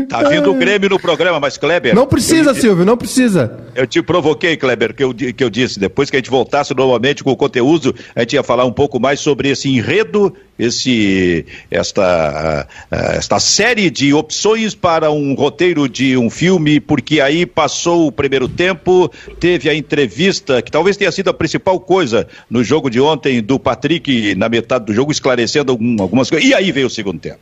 tá vindo o Grêmio no programa, mas Kleber. Não precisa, eu, Silvio, não precisa. Eu te provoquei, Kleber, que eu, que eu disse. Depois que a gente voltasse normalmente com o conteúdo, a gente ia falar um pouco mais sobre esse enredo, esse, esta, esta série de opções para um roteiro de um filme, porque aí passou o primeiro tempo, teve a entrevista, que talvez tenha sido a principal coisa no jogo de ontem do Patrick, na metade do jogo, esclarecendo algum, algumas coisas. E aí veio o segundo tempo.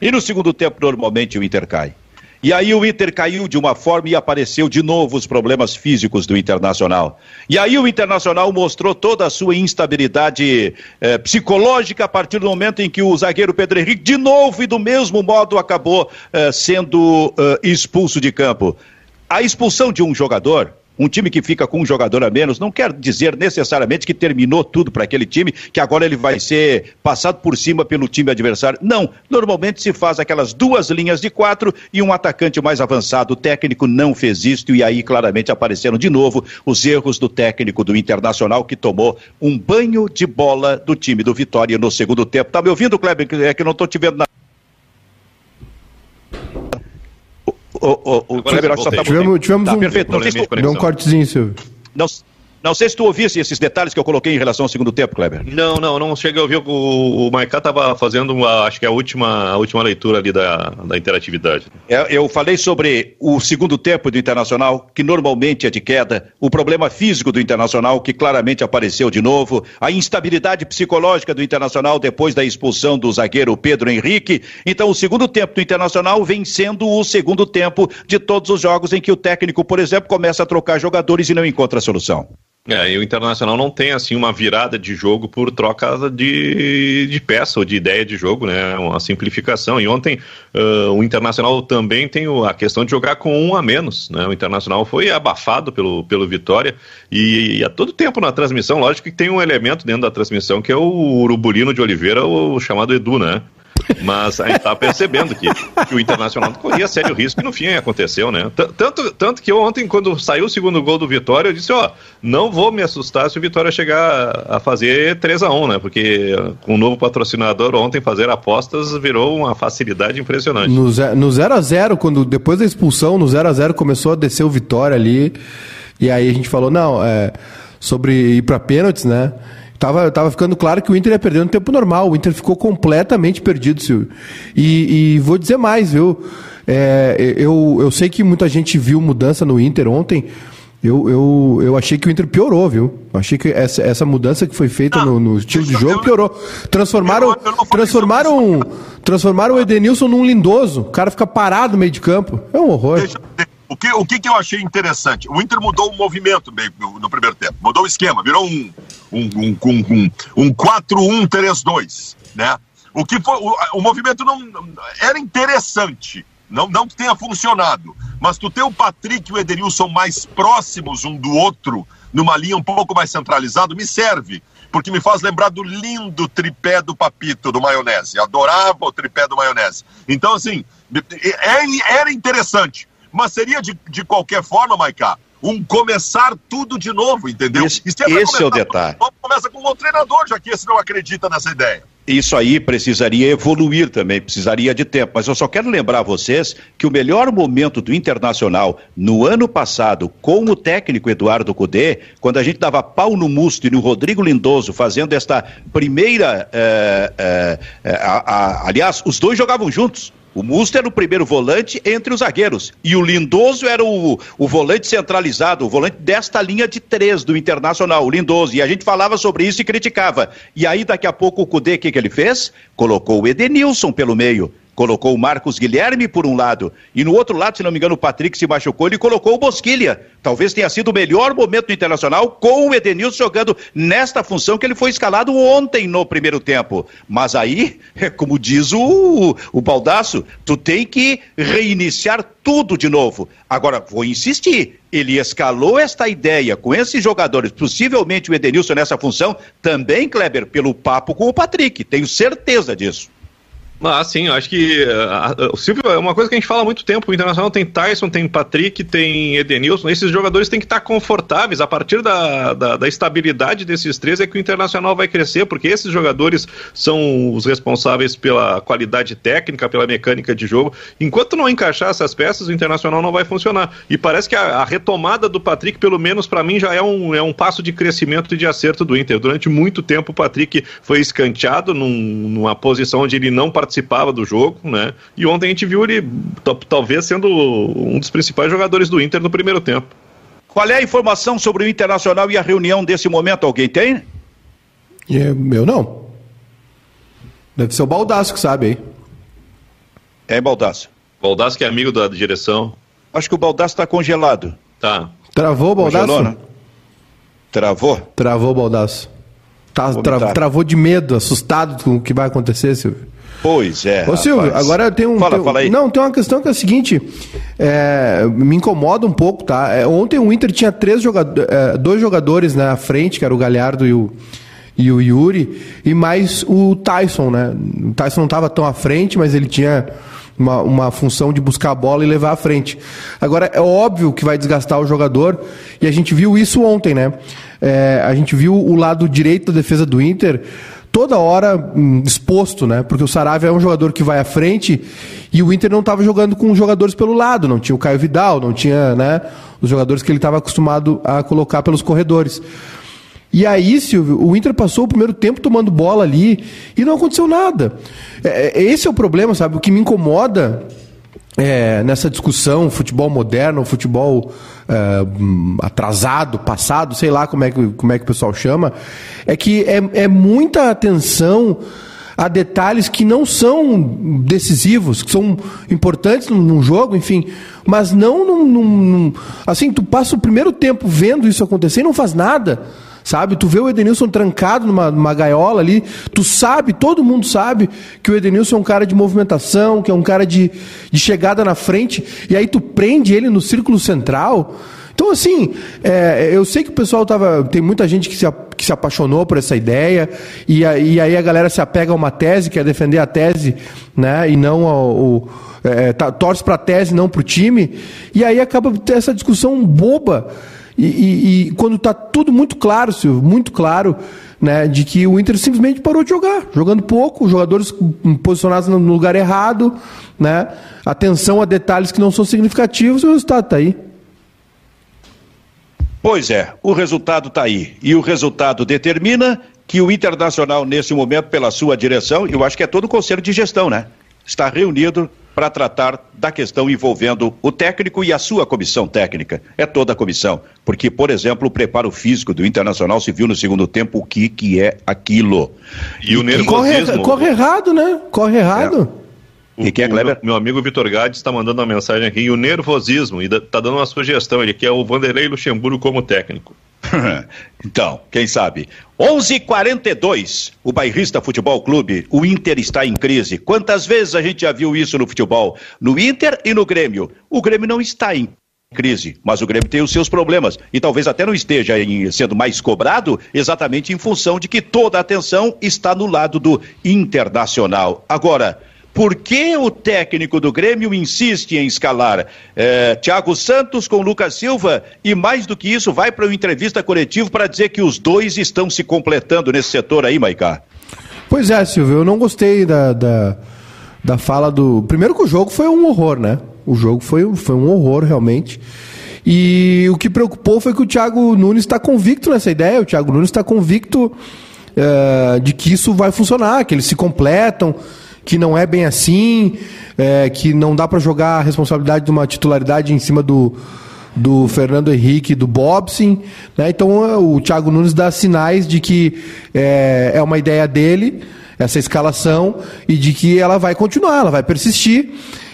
E no segundo tempo, normalmente, o Inter cai. E aí o Inter caiu de uma forma e apareceu de novo os problemas físicos do Internacional. E aí o Internacional mostrou toda a sua instabilidade eh, psicológica a partir do momento em que o zagueiro Pedro Henrique, de novo e do mesmo modo, acabou eh, sendo eh, expulso de campo. A expulsão de um jogador um time que fica com um jogador a menos não quer dizer necessariamente que terminou tudo para aquele time, que agora ele vai ser passado por cima pelo time adversário. Não, normalmente se faz aquelas duas linhas de quatro e um atacante mais avançado. O técnico não fez isso e aí claramente apareceram de novo os erros do técnico do Internacional que tomou um banho de bola do time do Vitória no segundo tempo. Tá me ouvindo, Kleber? É que não estou te vendo na o, o, o Kleber, acho que só tá tivemos, tivemos tá, um, perfeito. Deu um cortezinho, Silvio. Não, não sei se tu ouvisse esses detalhes que eu coloquei em relação ao segundo tempo, Kleber. Não, não, não cheguei a ouvir. O, o Maicá estava fazendo, uma, acho que é a última, a última leitura ali da, da interatividade. É, eu falei sobre o segundo tempo do Internacional, que normalmente é de queda, o problema físico do Internacional, que claramente apareceu de novo, a instabilidade psicológica do Internacional depois da expulsão do zagueiro Pedro Henrique. Então, o segundo tempo do Internacional vem sendo o segundo tempo de todos os jogos em que o técnico, por exemplo, começa a trocar jogadores e não encontra solução. É, e o Internacional não tem assim uma virada de jogo por troca de, de peça ou de ideia de jogo, né? Uma simplificação. E ontem uh, o Internacional também tem a questão de jogar com um a menos, né? O Internacional foi abafado pelo, pelo Vitória e, e a todo tempo na transmissão, lógico que tem um elemento dentro da transmissão que é o Urubulino de Oliveira, o chamado Edu, né? Mas a gente está percebendo que, que, o Internacional corria sério risco e no fim aconteceu, né? Tanto, tanto que ontem, quando saiu o segundo gol do Vitória, eu disse, ó, não vou me assustar se o Vitória chegar a fazer 3 a 1 né? Porque com o novo patrocinador ontem fazer apostas virou uma facilidade impressionante. No 0 a 0 quando depois da expulsão, no 0 a 0 começou a descer o Vitória ali, e aí a gente falou, não, é, sobre ir para pênaltis, né? Tava, tava ficando claro que o Inter ia perder no tempo normal. O Inter ficou completamente perdido, Silvio. E, e vou dizer mais, viu? É, eu, eu sei que muita gente viu mudança no Inter ontem. Eu, eu, eu achei que o Inter piorou, viu? Eu achei que essa, essa mudança que foi feita no, no, estilo de jogo piorou. Transformaram, transformaram, Transformaram o Edenilson num lindoso. O cara fica parado no meio de campo. É um horror. Deixa, o que, o que, que eu achei interessante? O Inter mudou o movimento no, no primeiro tempo, mudou o esquema, virou um, um, um, um, um 4-1-3-2, né? O que foi, o, o movimento não era interessante, não, não que tenha funcionado, mas tu ter o Patrick e o Edenilson mais próximos um do outro, numa linha um pouco mais centralizado, me serve porque me faz lembrar do lindo tripé do Papito, do Maionese. Adorava o tripé do Maionese. Então, assim, é, era interessante mas seria de, de qualquer forma, Maiká, um começar tudo de novo, entendeu? Esse, é esse é o detalhe. Novo, começa com o treinador, já que esse não acredita nessa ideia. Isso aí precisaria evoluir também, precisaria de tempo. Mas eu só quero lembrar vocês que o melhor momento do Internacional no ano passado, com o técnico Eduardo Cudê, quando a gente dava pau no Musto e no Rodrigo Lindoso fazendo esta primeira. É, é, é, a, a, aliás, os dois jogavam juntos. O Musto era o primeiro volante entre os zagueiros. E o Lindoso era o, o volante centralizado, o volante desta linha de três do Internacional, o Lindoso. E a gente falava sobre isso e criticava. E aí, daqui a pouco, o Cudê, o que, que ele fez? Colocou o Edenilson pelo meio colocou o Marcos Guilherme por um lado, e no outro lado, se não me engano, o Patrick se machucou, ele colocou o Bosquilha. Talvez tenha sido o melhor momento do Internacional com o Edenilson jogando nesta função que ele foi escalado ontem no primeiro tempo. Mas aí, como diz o, o Baldaço, tu tem que reiniciar tudo de novo. Agora, vou insistir, ele escalou esta ideia com esses jogadores, possivelmente o Edenilson nessa função, também, Kleber, pelo papo com o Patrick, tenho certeza disso. Ah, sim, acho que uh, o Silvio é uma coisa que a gente fala há muito tempo. O Internacional tem Tyson, tem Patrick, tem Edenilson. Esses jogadores têm que estar confortáveis. A partir da, da, da, estabilidade desses três é que o Internacional vai crescer, porque esses jogadores são os responsáveis pela qualidade técnica, pela mecânica de jogo. Enquanto não encaixar essas peças, o Internacional não vai funcionar. E parece que a, a retomada do Patrick, pelo menos para mim, já é um, é um passo de crescimento e de acerto do Inter. Durante muito tempo, o Patrick foi escanteado num, numa posição onde ele não participou participava do jogo, né? E ontem a gente viu ele talvez sendo um dos principais jogadores do Inter no primeiro tempo. Qual é a informação sobre o Internacional e a reunião desse momento? Alguém tem? Eu não. Deve ser o Baldaço que sabe aí. É, Baldaço. Baldaço que é amigo da direção. Acho que o Baldaço está congelado. Tá. Travou o Baldaço? Congelou, né? Travou? Travou o Baldaço. Tá, tra, travou de medo, assustado com o que vai acontecer, Silvio. Pois é. Ô Silvio, rapaz. agora tem um. Fala, tem, fala aí. Não, tem uma questão que é a seguinte: é, me incomoda um pouco, tá? É, ontem o Inter tinha três jogadores, é, dois jogadores na frente, que era o Galhardo e o, e o Yuri, e mais o Tyson, né? O Tyson não estava tão à frente, mas ele tinha. Uma, uma função de buscar a bola e levar à frente. Agora, é óbvio que vai desgastar o jogador, e a gente viu isso ontem, né? É, a gente viu o lado direito da defesa do Inter toda hora hum, exposto, né? Porque o Saravia é um jogador que vai à frente e o Inter não estava jogando com jogadores pelo lado, não tinha o Caio Vidal, não tinha, né, os jogadores que ele estava acostumado a colocar pelos corredores. E aí, Silvio, o Inter passou o primeiro tempo tomando bola ali e não aconteceu nada. É, é esse é o problema, sabe? O que me incomoda é, nessa discussão, futebol moderno, futebol é, atrasado, passado, sei lá como é, que, como é que o pessoal chama, é que é, é muita atenção a detalhes que não são decisivos, que são importantes num, jogo, enfim, mas não num, num, assim, tu passa o primeiro tempo vendo isso acontecer e não faz nada sabe? Tu vê o Edenilson trancado numa, numa gaiola ali, tu sabe, todo mundo sabe que o Edenilson é um cara de movimentação, que é um cara de, de chegada na frente, e aí tu prende ele no círculo central. Então, assim, é, eu sei que o pessoal tava. Tem muita gente que se, que se apaixonou por essa ideia, e, e aí a galera se apega a uma tese, quer defender a tese, né? E não ao. é, tá, torce para a tese, não para o time, e aí acaba essa discussão boba e, e, e quando está tudo muito claro, Silvio, muito claro, né, de que o Inter simplesmente parou de jogar, jogando pouco, jogadores posicionados no lugar errado, né, atenção a detalhes que não são significativos, o resultado está aí. Pois é, o resultado está aí. E o resultado determina que o Internacional, nesse momento, pela sua direção, eu acho que é todo o conselho de gestão, né? Está reunido para tratar da questão envolvendo o técnico e a sua comissão técnica. É toda a comissão. Porque, por exemplo, o preparo físico do Internacional se viu no segundo tempo o que, que é aquilo. E o nervosismo... Corre, corre errado, né? Corre errado. É. O, que é, Kleber? Meu, meu amigo Vitor Gades está mandando uma mensagem aqui, e o nervosismo, e está dando uma sugestão, ele quer o Vanderlei Luxemburgo como técnico. então, quem sabe? 11:42. O Bairrista Futebol Clube, o Inter está em crise. Quantas vezes a gente já viu isso no futebol? No Inter e no Grêmio. O Grêmio não está em crise, mas o Grêmio tem os seus problemas e talvez até não esteja em, sendo mais cobrado exatamente em função de que toda a atenção está no lado do Internacional. Agora, por que o técnico do Grêmio insiste em escalar é, Thiago Santos com Lucas Silva e, mais do que isso, vai para uma entrevista coletiva para dizer que os dois estão se completando nesse setor aí, Maicá? Pois é, Silvio, eu não gostei da, da, da fala do. Primeiro que o jogo foi um horror, né? O jogo foi, foi um horror, realmente. E o que preocupou foi que o Thiago Nunes está convicto nessa ideia, o Thiago Nunes está convicto uh, de que isso vai funcionar, que eles se completam que não é bem assim, é, que não dá para jogar a responsabilidade de uma titularidade em cima do, do Fernando Henrique do Bobson. Né? Então o Thiago Nunes dá sinais de que é, é uma ideia dele, essa escalação, e de que ela vai continuar, ela vai persistir.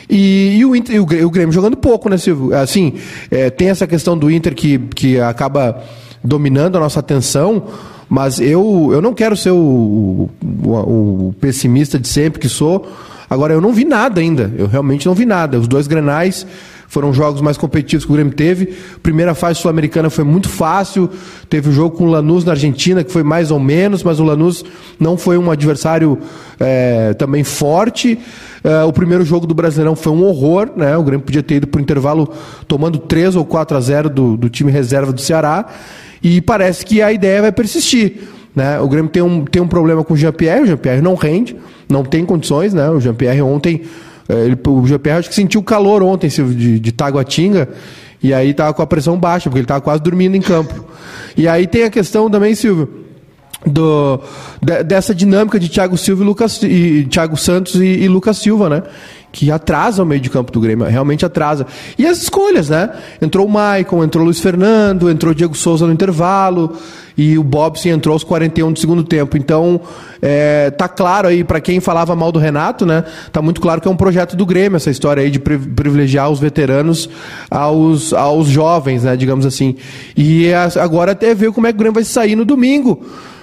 E, e, o, Inter, e o, Grêmio jogando pouco, né, Silvio? Assim, é, tem essa questão do Inter que, que acaba dominando a nossa atenção, mas eu, eu não quero ser o, o, o pessimista de sempre que sou. Agora, eu não vi nada ainda. Eu realmente não vi nada. Os dois grenais foram jogos mais competitivos que o Grêmio teve. Primeira fase sul-americana foi muito fácil. Teve o jogo com o Lanús na Argentina, que foi mais ou menos, mas o Lanús não foi um adversário é, também forte. É, o primeiro jogo do Brasileirão foi um horror, né? O Grêmio podia ter ido para o intervalo tomando 3 ou 4 a 0 do, do time reserva do Ceará. E parece que a ideia vai persistir. Né? O Grêmio tem um, tem um problema com o Jean-Pierre, o Jean-Pierre não rende, não tem condições, né? O Jean-Pierre ontem, eh, ele, o Jean-Pierre acho que sentiu calor ontem de, de Taguatinga, e aí tava com a pressão baixa, porque ele tava quase dormindo em campo. E aí tem a questão também, Silvio, do, de, dessa dinâmica de Thiago Silva e Lucas e Thiago Santos e, e Lucas Silva, né? Que atrasa o meio de campo do Grêmio, realmente atrasa. E as escolhas, né? Entrou o Maicon, entrou o Luiz Fernando, entrou o Diego Souza no intervalo e o Bobson entrou aos 41 do segundo tempo. Então, é, tá claro aí, para quem falava mal do Renato, né? Tá muito claro que é um projeto do Grêmio, essa história aí de privilegiar os veteranos aos, aos jovens, né? Digamos assim. E agora até ver como é que o Grêmio vai sair no domingo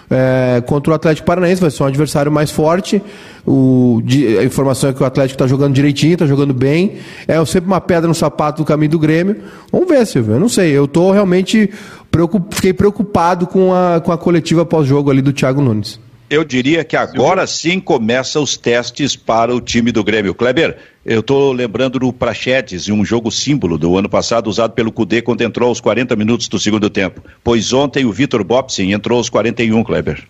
é, contra o Atlético Paranaense, vai ser um adversário mais forte. O, a informação é que o Atlético está jogando direitinho, está jogando bem. É sempre uma pedra no sapato do caminho do Grêmio. Vamos ver, Silvio. Eu não sei. Eu estou realmente preocup, fiquei preocupado com a, com a coletiva pós-jogo ali do Thiago Nunes. Eu diria que agora sim começam os testes para o time do Grêmio. Kleber, eu estou lembrando do Prachetes, um jogo símbolo do ano passado usado pelo Cudê quando entrou aos 40 minutos do segundo tempo. Pois ontem o Vitor Bopsin entrou aos 41, Kleber.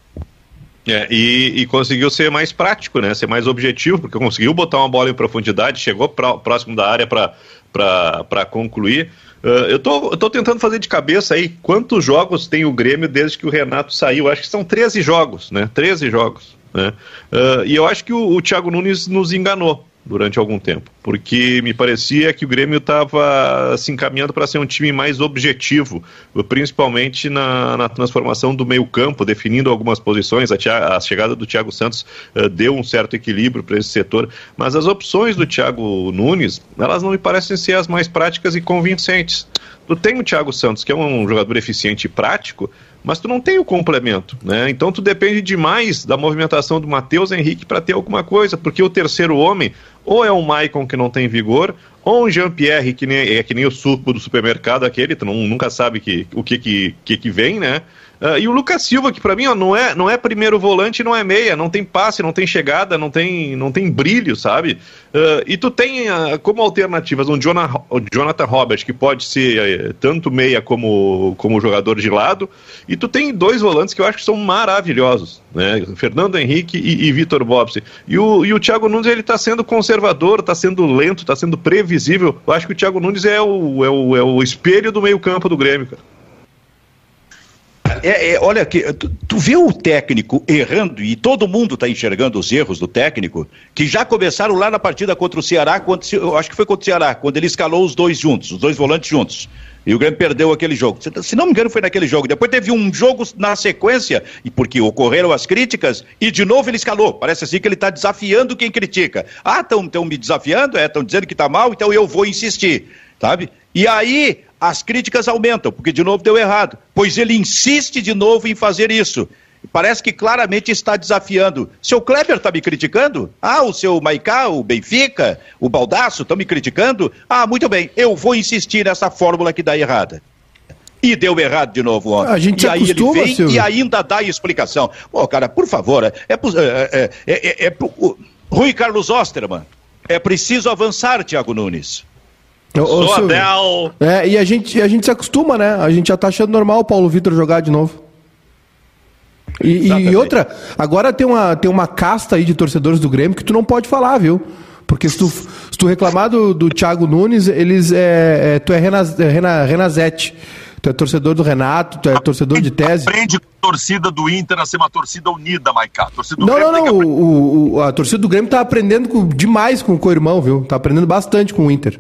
É, e, e, conseguiu ser mais prático, né? Ser mais objetivo, porque conseguiu botar uma bola em profundidade, chegou pra, próximo da área para concluir. Uh, eu, tô, eu tô tentando fazer de cabeça aí quantos jogos tem o Grêmio desde que o Renato saiu. Acho que são 13 jogos, né? 13 jogos. Né? Uh, e eu acho que o, o Thiago Nunes nos enganou durante algum tempo, porque me parecia que o Grêmio estava se encaminhando para ser um time mais objetivo, principalmente na, na transformação do meio campo, definindo algumas posições. A, a chegada do Thiago Santos uh, deu um certo equilíbrio para esse setor, mas as opções do Thiago Nunes, elas não me parecem ser as mais práticas e convincentes. Tu tem o Thiago Santos, que é um jogador eficiente e prático, mas tu não tem o complemento, né? Então tu depende demais da movimentação do Matheus Henrique para ter alguma coisa, porque o terceiro homem ou é um Maicon que não tem vigor, ou um Jean-Pierre que nem, é que nem o suco do supermercado aquele, tu não, nunca sabe que, o que que, que, que vem, né? Uh, e o Lucas Silva, que para mim ó, não, é, não é primeiro volante, não é meia, não tem passe, não tem chegada, não tem, não tem brilho, sabe? Uh, e tu tem uh, como alternativas um Jonah, Jonathan Roberts, que pode ser eh, tanto meia como, como jogador de lado, e tu tem dois volantes que eu acho que são maravilhosos, né? Fernando Henrique e, e Vitor Bobson. E o, e o Thiago Nunes, ele tá sendo conservador, tá sendo lento, tá sendo previsível. Eu acho que o Thiago Nunes é o, é o, é o espelho do meio campo do Grêmio, cara. É, é, olha aqui, tu, tu, vê o técnico errando, e todo mundo está enxergando os erros do técnico, que já começaram lá na partida contra o Ceará, quando, acho que foi contra o Ceará, quando ele escalou os dois juntos, os dois volantes juntos. E o Grêmio perdeu aquele jogo. Se não me engano, foi naquele jogo. Depois teve um jogo na sequência, e porque ocorreram as críticas, e de novo ele escalou. Parece assim que ele está desafiando quem critica. Ah, estão me desafiando? É, estão dizendo que está mal, então eu vou insistir. Sabe? E aí as críticas aumentam, porque de novo deu errado. Pois ele insiste de novo em fazer isso. Parece que claramente está desafiando. Seu Kleber está me criticando? Ah, o seu Maicá, o Benfica, o Baldaço estão me criticando? Ah, muito bem, eu vou insistir nessa fórmula que dá errada. E deu errado de novo ontem. A gente e aí acostuma, ele vem Silvio. e ainda dá explicação. Pô, cara, por favor, é, é, é, é, é Rui Carlos Osterman, é preciso avançar, Thiago Nunes. Ô, ô, Silvio. É, e a gente, a gente se acostuma, né? A gente já tá achando normal o Paulo Vitor jogar de novo. E, e, outra, agora tem uma, tem uma casta aí de torcedores do Grêmio que tu não pode falar, viu? Porque se tu, se tu reclamar do, do Thiago Nunes, eles é, é tu é, Renaz, Rena, Renazete. Tu é torcedor do Renato, tu é torcedor de tese. Aprende com a torcida do Inter a ser uma torcida unida. Torcida do não, não, não. O, o, a torcida do Grêmio tá aprendendo com, demais com o co-irmão, viu? Tá aprendendo bastante com o Inter.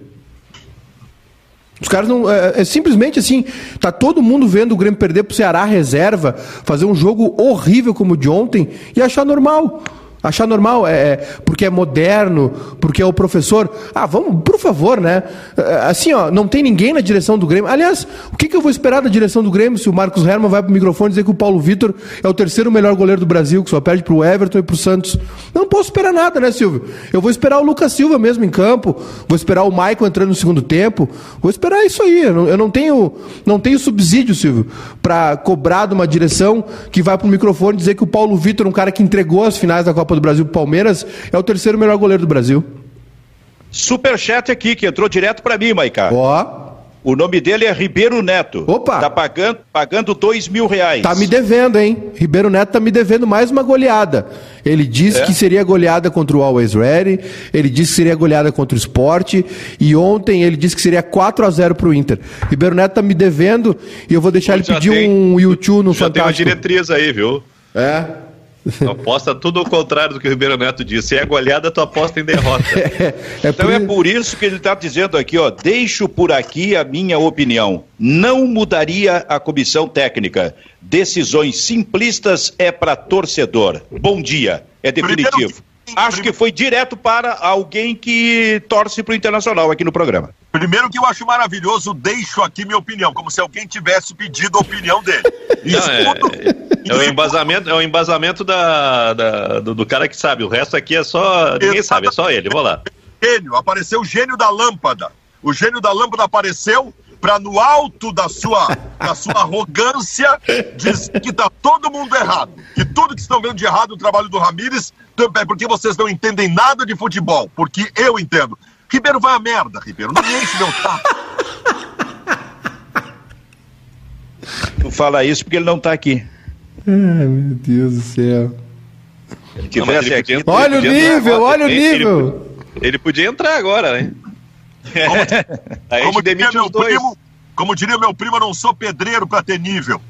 Os caras não. É, é, simplesmente assim. Tá todo mundo vendo o Grêmio perder pro Ceará reserva, fazer um jogo horrível como o de ontem e achar normal. Achar normal, é, é, porque é moderno, porque é o professor. Ah, vamos, por favor, né? É, assim, ó, não tem ninguém na direção do Grêmio. Aliás, o que, que eu vou esperar da direção do Grêmio se o Marcos Herman vai pro microfone dizer que o Paulo Vitor é o terceiro melhor goleiro do Brasil, que só perde pro Everton e pro Santos? Não posso esperar nada, né, Silvio? Eu vou esperar o Lucas Silva mesmo em campo, vou esperar o Maicon entrando no segundo tempo, vou esperar isso aí. Eu não, eu não tenho, não tenho subsídio, Silvio, para cobrar de uma direção que vai pro microfone dizer que o Paulo Vitor, um cara que entregou as finais da Copa Copa do Brasil Palmeiras, é o terceiro melhor goleiro do Brasil. Superchat aqui, que entrou direto para mim, Maicá. Ó. O nome dele é Ribeiro Neto. Opa! Tá pagando, pagando dois mil reais. Tá me devendo, hein? Ribeiro Neto tá me devendo mais uma goleada. Ele disse é? que seria goleada contra o Always Ready, ele disse que seria goleada contra o Sport, e ontem ele disse que seria 4 a 0 pro Inter. Ribeiro Neto tá me devendo e eu vou deixar ele pedir tem, um YouTube no já Fantástico. Já tem uma diretriz aí, viu? É. Tu aposta tudo o contrário do que o Ribeiro Neto disse. Se é goleada, tu aposta em derrota. é, é então por... é por isso que ele está dizendo aqui, ó. Deixo por aqui a minha opinião. Não mudaria a comissão técnica. Decisões simplistas é para torcedor. Bom dia. É definitivo. Acho que foi direto para alguém que torce para o Internacional aqui no programa. Primeiro que eu acho maravilhoso, deixo aqui minha opinião, como se alguém tivesse pedido a opinião dele. Não, é, é, o embasamento, é o embasamento da, da do, do, cara que sabe. O resto aqui é só. Ninguém sabe, é só ele. Vou lá. Gênio, apareceu o gênio da lâmpada. O gênio da lâmpada apareceu para no alto da sua, da sua arrogância dizer que tá todo mundo errado. Que tudo que estão vendo de errado no trabalho do Ramires é porque vocês não entendem nada de futebol. Porque eu entendo. Ribeiro vai a merda, Ribeiro. Não me enche meu saco. Tu fala isso porque ele não tá aqui. Ai, meu Deus do céu. Ele tivesse aqui. Podia, olha o nível, olha o nível. Ele, ele, podia entrar agora, né? Como, Aí como diria meu primo, como diria meu primo, eu não sou pedreiro para ter nível.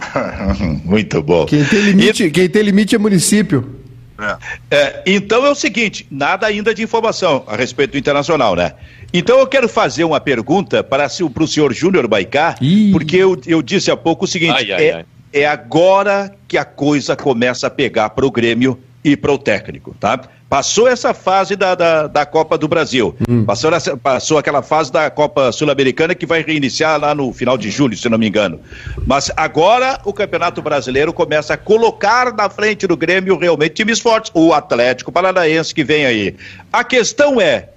Muito bom. Quem tem limite, e... quem tem limite é município. É. É, então é o seguinte, nada ainda de informação a respeito do Internacional, né? Então eu quero fazer uma pergunta para, para o senhor Júnior Baicá, porque eu, eu disse há pouco o seguinte, ai, ai, é, ai. é agora que a coisa começa a pegar para o Grêmio e para o técnico, tá? Passou essa fase da, da, da Copa do Brasil, hum. passou, essa, passou aquela fase da Copa Sul-Americana que vai reiniciar lá no final de julho, se não me engano. Mas agora o Campeonato Brasileiro começa a colocar na frente do Grêmio realmente times fortes, o Atlético Paranaense que vem aí. A questão é,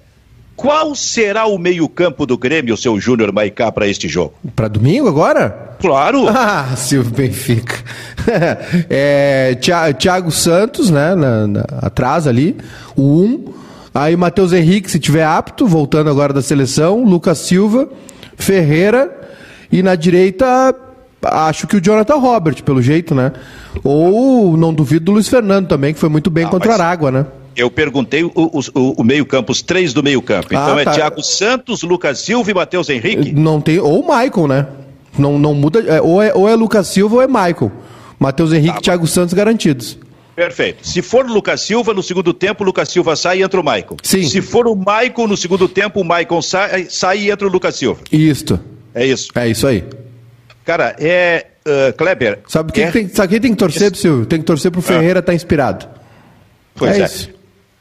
qual será o meio-campo do Grêmio, seu Júnior Maicá, para este jogo? Para domingo agora? Claro! Ah, Silvio Benfica. é, Thiago Santos, né? Na, na, atrás ali, o 1. Um. Aí Matheus Henrique, se tiver apto, voltando agora da seleção. Lucas Silva, Ferreira. E na direita, acho que o Jonathan Robert, pelo jeito, né? Ou não duvido do Luiz Fernando também, que foi muito bem ah, contra mas... a Aragua, né? Eu perguntei o, o, o meio-campo, os três do meio-campo. Então ah, é tá. Thiago Santos, Lucas Silva e Matheus Henrique? Não tem. Ou o Michael, né? Não, não muda. É, ou, é, ou é Lucas Silva ou é Michael. Matheus Henrique e Thiago Santos garantidos. Perfeito. Se for Lucas Silva, no segundo tempo, o Lucas Silva sai e entra o Michael. Sim. Se for o Michael, no segundo tempo, o Michael sai, sai e entra o Lucas Silva. Isto. É isso. É isso aí. Cara, é. Uh, Kleber. Sabe quem, é... tem, sabe quem tem que torcer. Silvio? Tem que torcer pro Ferreira estar tá inspirado. Pois é. é.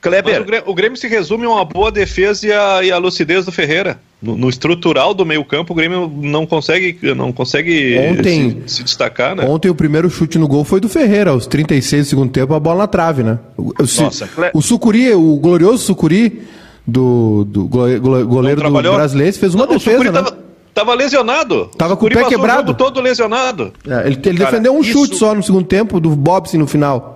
Kleber. O Grêmio, o Grêmio, se resume a uma boa defesa e a, e a lucidez do Ferreira. No, no estrutural do meio-campo, o Grêmio não consegue, não consegue ontem, se, se, destacar, né? Ontem o primeiro chute no gol foi do Ferreira, aos 36 do segundo tempo, a bola na trave, né? O, Nossa, Cle... o Sucuri, o glorioso Sucuri, do, do goleiro do brasileiro, fez uma não, defesa, né? Tava... Tava lesionado. Tava com o pé quebrado. O todo lesionado. É, ele, ele Cara, defendeu um isso... chute só no segundo tempo do Bobson no final.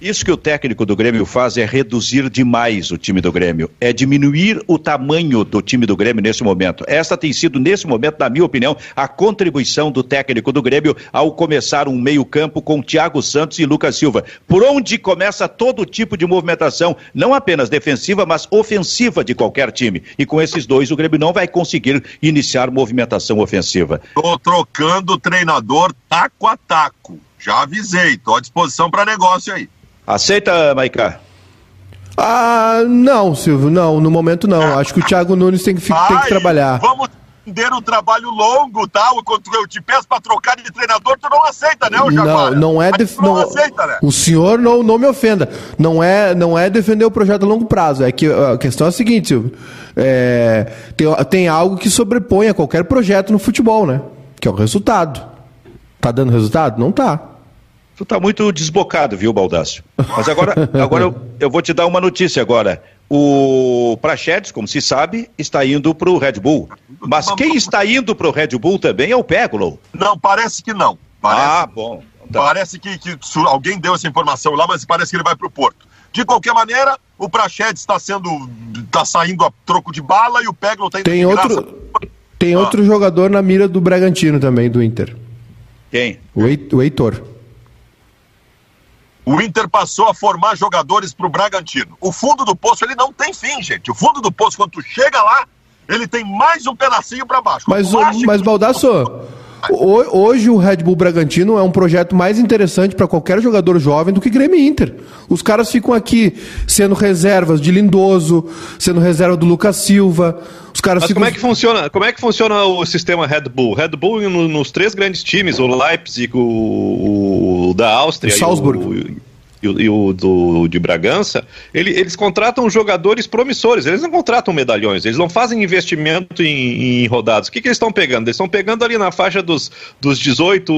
Isso que o técnico do Grêmio faz é reduzir demais o time do Grêmio, é diminuir o tamanho do time do Grêmio nesse momento. Essa tem sido, nesse momento, na minha opinião, a contribuição do técnico do Grêmio ao começar um meio-campo com Thiago Santos e Lucas Silva, por onde começa todo tipo de movimentação, não apenas defensiva, mas ofensiva de qualquer time. E com esses dois, o Grêmio não vai conseguir iniciar movimentação ofensiva. Estou trocando o treinador taco a taco. Já avisei, estou à disposição para negócio aí. Aceita, Maicá? Ah, não, Silvio, não, no momento não. Acho que o Thiago Nunes tem que, tem que trabalhar. Vamos entender um trabalho longo, tá? Quando eu te peço para trocar de treinador, tu não aceita, né, o Não, não é def... não, não aceita, né? O senhor não, não me ofenda. Não é, não é defender o projeto a longo prazo. É que a questão é a seguinte, Silvio. É, tem, tem algo que sobrepõe a qualquer projeto no futebol, né? Que é o resultado. Tá dando resultado? Não tá. Tu tá muito desbocado, viu, Baldácio? Mas agora, agora eu, eu, vou te dar uma notícia agora. O Prachedes, como se sabe, está indo para o Red Bull. Mas quem está indo para o Red Bull também é o Pegolo. Não, parece que não. Parece, ah, bom. Tá. Parece que, que, alguém deu essa informação lá, mas parece que ele vai para o Porto. De qualquer maneira, o Prachedes está sendo, está saindo a troco de bala e o Pegolo está indo tem outro, Tem ah. outro jogador na mira do Bragantino também, do Inter. Quem? O Heitor o Inter passou a formar jogadores para o Bragantino. O fundo do poço ele não tem fim, gente. O fundo do poço, quando tu chega lá, ele tem mais um pedacinho para baixo. Mas, o, mas. Baldasso, hoje o Red Bull Bragantino é um projeto mais interessante para qualquer jogador jovem do que Grêmio Inter. Os caras ficam aqui sendo reservas de Lindoso, sendo reserva do Lucas Silva. Os caras Mas ficam... como é que funciona? Como é que funciona o sistema Red Bull? Red Bull no, nos três grandes times, o Leipzig, o, o da Áustria, o Salzburg. O, e o, e o do, de Bragança, ele, eles contratam jogadores promissores, eles não contratam medalhões, eles não fazem investimento em, em rodados. O que, que eles estão pegando? Eles estão pegando ali na faixa dos, dos 18,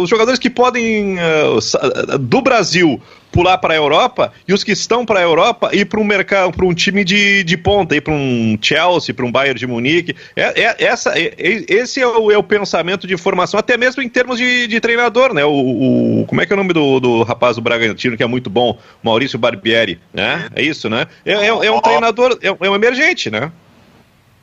os jogadores que podem, uh, do Brasil, pular para a Europa e os que estão para a Europa ir para um mercado, para um time de, de ponta, ir para um Chelsea, para um Bayern de Munique. É, é essa, é, é, esse é o, é o, pensamento de formação, até mesmo em termos de, de treinador, né? O, o, como é que é o nome do, do rapaz do Bragantino que é muito bom, Maurício Barbieri, né? É isso, né? É, é, é um treinador, é, um emergente, né?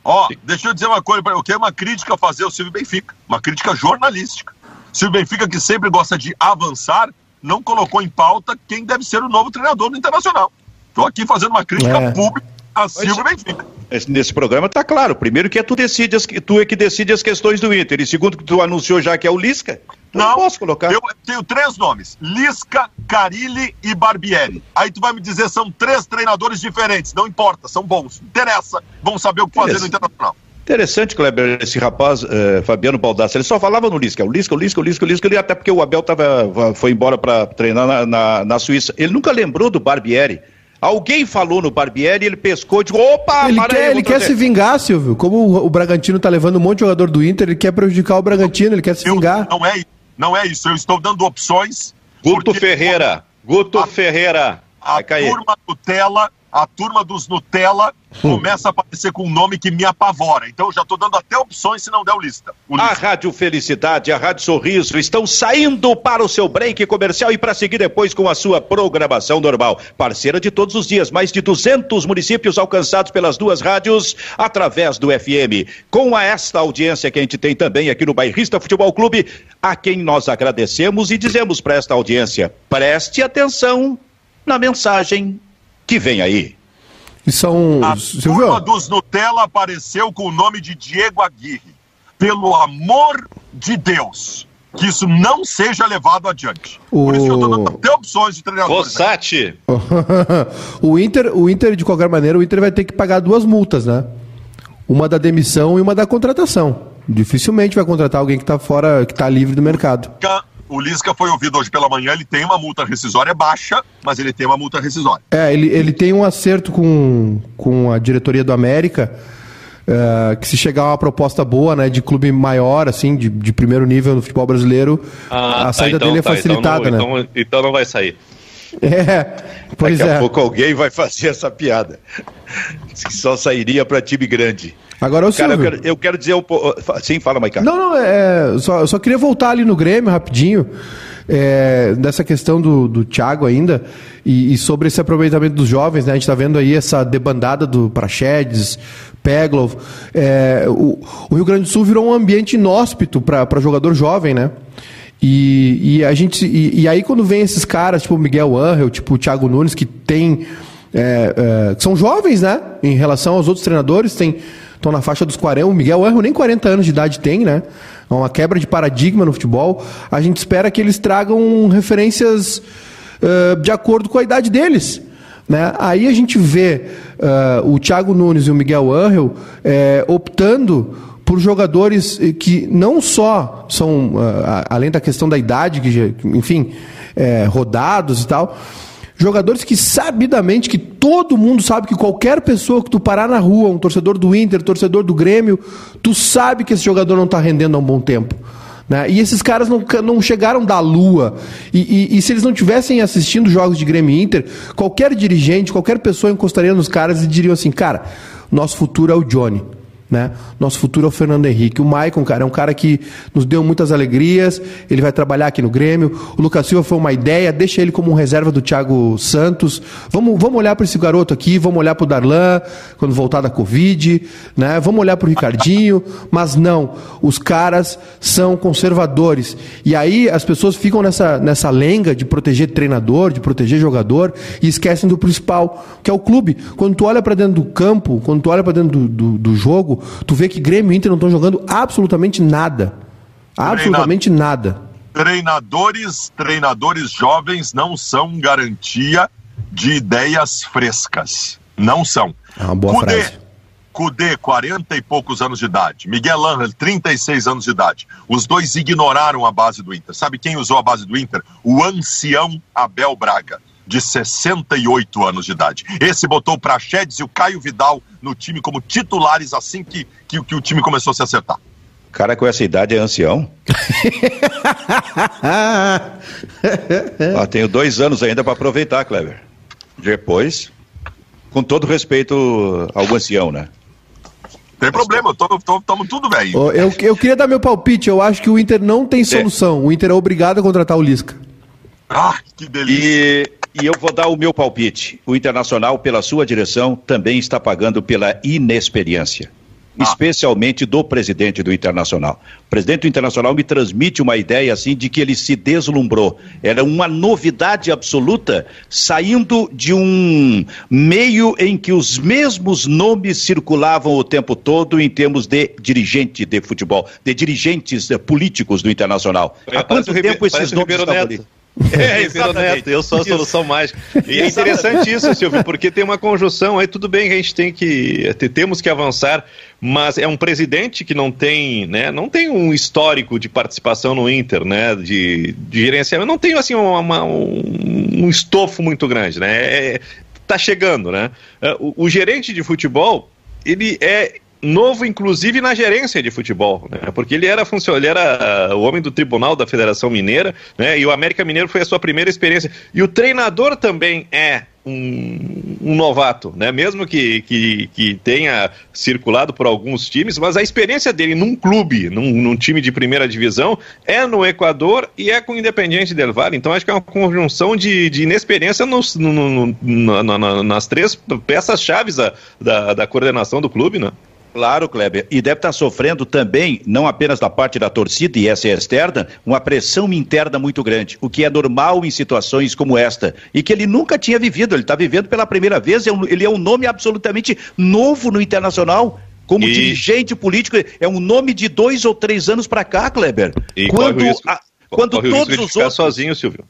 Ó, oh, deixa eu dizer uma coisa, eu tenho uma crítica a fazer ao Silvio Benfica, uma crítica jornalística. Silvio Benfica que sempre gosta de avançar, não colocou em pauta quem deve ser o novo treinador do Internacional. Estou aqui fazendo uma crítica é. pública a Silvio Benfica. Nesse programa está claro. Primeiro que é tu decide as, tu é que decide as questões do Inter. E segundo que tu anunciou já que é o Lisca, não, não posso colocar. Eu tenho três nomes: Lisca, Carilli e Barbieri. Aí tu vai me dizer são três treinadores diferentes. Não importa, são bons. Interessa. Vão saber o que fazer no Internacional. Interessante, Kleber, esse rapaz, eh, Fabiano Baldassi, ele só falava no Lisca, o Lisca, o Lisca, o Lisca, o Lisca, até porque o Abel tava, foi embora para treinar na, na, na, Suíça. Ele nunca lembrou do Barbieri. Alguém falou no Barbieri, ele pescou e disse, opa, Ele quer, aí, ele quer se vingar, Silvio. Como o, o, Bragantino tá levando um monte de jogador do Inter, ele quer prejudicar o Bragantino, ele quer se eu, vingar. Não é, não é isso, eu estou dando opções. Guto Ferreira, Guto a, Ferreira. A turma Nutella a turma dos Nutella hum. começa a aparecer com um nome que me apavora. Então eu já estou dando até opções se não der o lista. o lista. A Rádio Felicidade, a Rádio Sorriso estão saindo para o seu break comercial e para seguir depois com a sua programação normal. Parceira de todos os dias, mais de 200 municípios alcançados pelas duas rádios através do FM. Com a esta audiência que a gente tem também aqui no Bairrista Futebol Clube, a quem nós agradecemos e dizemos para esta audiência: preste atenção na mensagem que vem aí. E são. A turma dos Nutella apareceu com o nome de Diego Aguirre. Pelo amor de Deus que isso não seja levado adiante. O... Por isso que eu estou dando até opções de treinadores. Fossati! o, Inter, o Inter, de qualquer maneira, o Inter vai ter que pagar duas multas, né? Uma da demissão e uma da contratação. Dificilmente vai contratar alguém que está fora, que está livre do mercado. O Lisca foi ouvido hoje pela manhã, ele tem uma multa rescisória baixa, mas ele tem uma multa rescisória. É, ele, ele tem um acerto com, com a diretoria do América Uh, que se chegar uma proposta boa, né, de clube maior, assim, de, de primeiro nível no futebol brasileiro, ah, a tá, saída então, dele é tá, facilitada, então não, né? Então, então, não vai sair. É, pois Daqui é. a pouco alguém vai fazer essa piada. Só sairia para time grande. Agora é o Cara, eu quero, eu quero dizer um. Sim, fala, Maicon. Não, não, é, só, eu só queria voltar ali no Grêmio rapidinho é, dessa questão do, do Thiago ainda e, e, sobre esse aproveitamento dos jovens, né? A gente está vendo aí essa debandada do Praxedes, Peglov. É, o, o, Rio Grande do Sul virou um ambiente inóspito para jogador jovem, né? E, e a gente e, e, aí quando vem esses caras, tipo o Miguel Angel, tipo o Thiago Nunes, que tem é, é, que são jovens, né? Em relação aos outros treinadores, tem estão na faixa dos 40. O Miguel Angel nem 40 anos de idade tem, né? É uma quebra de paradigma no futebol. A gente espera que eles tragam referências uh, de acordo com a idade deles. Né? Aí a gente vê uh, o Thiago Nunes e o Miguel Angel optando por jogadores que não só são, uh, além da questão da idade, que, enfim, rodados e tal, Jogadores que sabidamente, que todo mundo sabe que qualquer pessoa que tu parar na rua, um torcedor do Inter, torcedor do Grêmio, tu sabe que esse jogador não está rendendo há um bom tempo. Né? E esses caras não, não chegaram da lua. E, e, e, se eles não tivessem assistindo jogos de Grêmio e Inter, qualquer dirigente, qualquer pessoa encostaria nos caras e diriam assim: cara, nosso futuro é o Johnny. Né? Nosso futuro é o Fernando Henrique. O Maicon, cara, é um cara que nos deu muitas alegrias. Ele vai trabalhar aqui no Grêmio. O Lucas Silva foi uma ideia. Deixa ele como um reserva do Thiago Santos. Vamos, vamos olhar para esse garoto aqui. Vamos olhar para o Darlan quando voltar da Covid. Né? Vamos olhar para o Ricardinho. Mas não, os caras são conservadores. E aí as pessoas ficam nessa, nessa lenga de proteger treinador, de proteger jogador e esquecem do principal, que é o clube. Quando tu olha para dentro do campo, quando tu olha para dentro do, do, do jogo, tu vê que Grêmio e Inter não estão jogando absolutamente nada. Absolutamente nada. Treinadores, treinadores jovens não são garantia de ideias frescas. Não são. É uma boa Cudê, frase. Cudê, 40 e poucos anos de idade. Miguel Angel, 36 anos de idade. Os dois ignoraram a base do Inter. Sabe quem usou a base do Inter? O ancião Abel Braga de 68 anos de idade. Esse botou o Praxedes e o Caio Vidal no time como titulares assim que, que, que o time começou a se acertar. Cara com essa idade é ancião. ah, tenho dois anos ainda para aproveitar, Clever. Depois, com todo respeito ao ancião, né? Tem problema, estamos tudo bem. Eu, eu queria dar meu palpite. Eu acho que o Inter não tem solução. O Inter é obrigado a contratar o Lisca. Ah, que delícia. E eu vou dar o meu palpite. O Internacional, pela sua direção, também está pagando pela inexperiência. Ah. Especialmente do presidente do Internacional. O presidente do Internacional me transmite uma ideia assim de que ele se deslumbrou. Era uma novidade absoluta, saindo de um meio em que os mesmos nomes circulavam o tempo todo em termos de dirigente de futebol, de dirigentes eh, políticos do Internacional. Há quanto tempo esses nomes estavam ali? É, exatamente. eu sou a solução mágica. E é interessante isso, Silvio, porque tem uma conjunção aí, tudo bem que a gente tem que, temos que avançar, mas é um presidente que não tem, né, não tem um histórico de participação no Inter, né, de, de gerenciamento, não tem, assim, uma, um, um estofo muito grande, né, é, tá chegando, né. O, o gerente de futebol, ele é novo, inclusive, na gerência de futebol, né? Porque ele era funcionário, ele era o homem do Tribunal da Federação Mineira, né? E o América Mineiro foi a sua primeira experiência. E o treinador também é um, um, novato, né? Mesmo que, que, que, tenha circulado por alguns times, mas a experiência dele num clube, num, num, time de primeira divisão, é no Equador e é com o Independiente del Valle. Então acho que é uma conjunção de, de inexperiência nos, no, no, nas três peças chaves da, da, da coordenação do clube, né? Claro, Kleber. E deve estar sofrendo também, não apenas da parte da torcida, e essa é externa, uma pressão interna muito grande, o que é normal em situações como esta. E que ele nunca tinha vivido, ele está vivendo pela primeira vez, é ele é um nome absolutamente novo no internacional. como e... dirigente político, é um nome de dois ou três anos para cá, Kleber. E quando, a, quando todos os outros. sozinho, Silvio.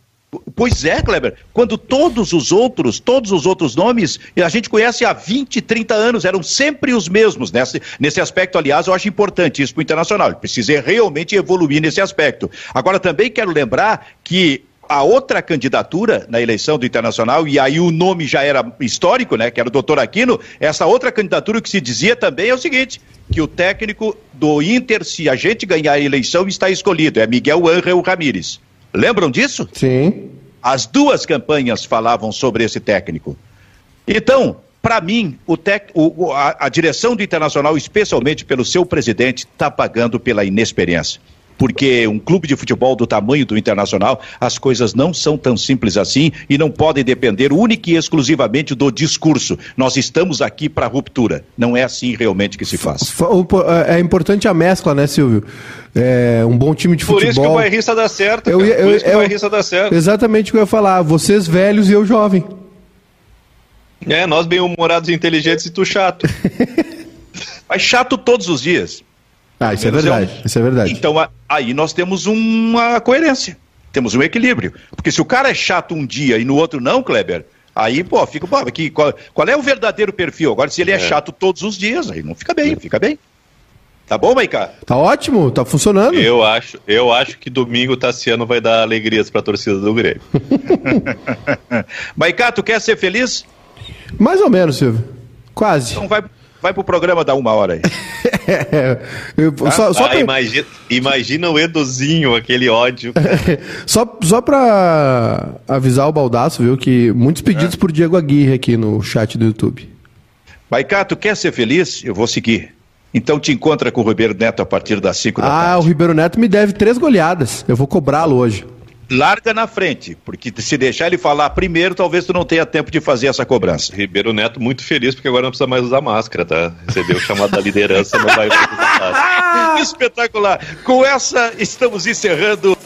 Pois é, Kleber. Quando todos os outros, todos os outros nomes, a gente conhece há 20, 30 anos, eram sempre os mesmos. Nesse, nesse aspecto, aliás, eu acho importante isso para o internacional. Precisa realmente evoluir nesse aspecto. Agora, também quero lembrar que a outra candidatura na eleição do Internacional, e aí o nome já era histórico, né? Que era o doutor Aquino, essa outra candidatura que se dizia também é o seguinte: que o técnico do Inter, se a gente ganhar a eleição, está escolhido. É Miguel Ángel Ramírez. Lembram disso? Sim. As duas campanhas falavam sobre esse técnico. Então, para mim, o tec, o, a, a direção do Internacional, especialmente pelo seu presidente, está pagando pela inexperiência porque um clube de futebol do tamanho do Internacional, as coisas não são tão simples assim e não podem depender única e exclusivamente do discurso. Nós estamos aqui para ruptura. Não é assim realmente que se faz. É, é importante a mescla, né, Silvio? É, um bom time de futebol. Por isso que o bairrista dá certo. Eu, eu, Por isso que o bairrista dá certo. Exatamente o que eu ia falar. Vocês velhos e eu jovem. É, nós bem-humorados, inteligentes e tu chato. Mas chato todos os dias. Ah, isso é verdade. É um... Isso é verdade. Então aí nós temos uma coerência, temos um equilíbrio. Porque se o cara é chato um dia e no outro não, Kleber, aí, pô, fica, pô, aqui, qual, qual é o verdadeiro perfil? Agora, se ele é, é, chato todos os dias, aí não fica bem, fica bem. Tá bom, Maiká? Tá ótimo, tá funcionando. Eu acho, eu acho que domingo o Tassiano vai dar alegrias pra torcida do Grêmio. Maiká, tu quer ser feliz? Mais ou menos, Silvio. Quase. Então vai, Vai pro programa da uma hora aí. eu, ah, só, só ah, pra... imagina, imagina o Eduzinho, aquele ódio. só, só pra avisar o Baldaço, viu, que muitos pedidos é. por Diego Aguirre aqui no chat do YouTube. Baicato, quer ser feliz? Eu vou seguir. Então te encontra com o Ribeiro Neto a partir das 5 da ah, tarde. Ah, o Ribeiro Neto me deve três goleadas. Eu vou cobrá-lo hoje larga na frente, porque se deixar ele falar primeiro, talvez tu não tenha tempo de fazer essa cobrança. Ribeiro Neto muito feliz porque agora não precisa mais usar máscara, tá? Recebeu o chamado da liderança, não vai usar máscara. Espetacular. Com essa estamos encerrando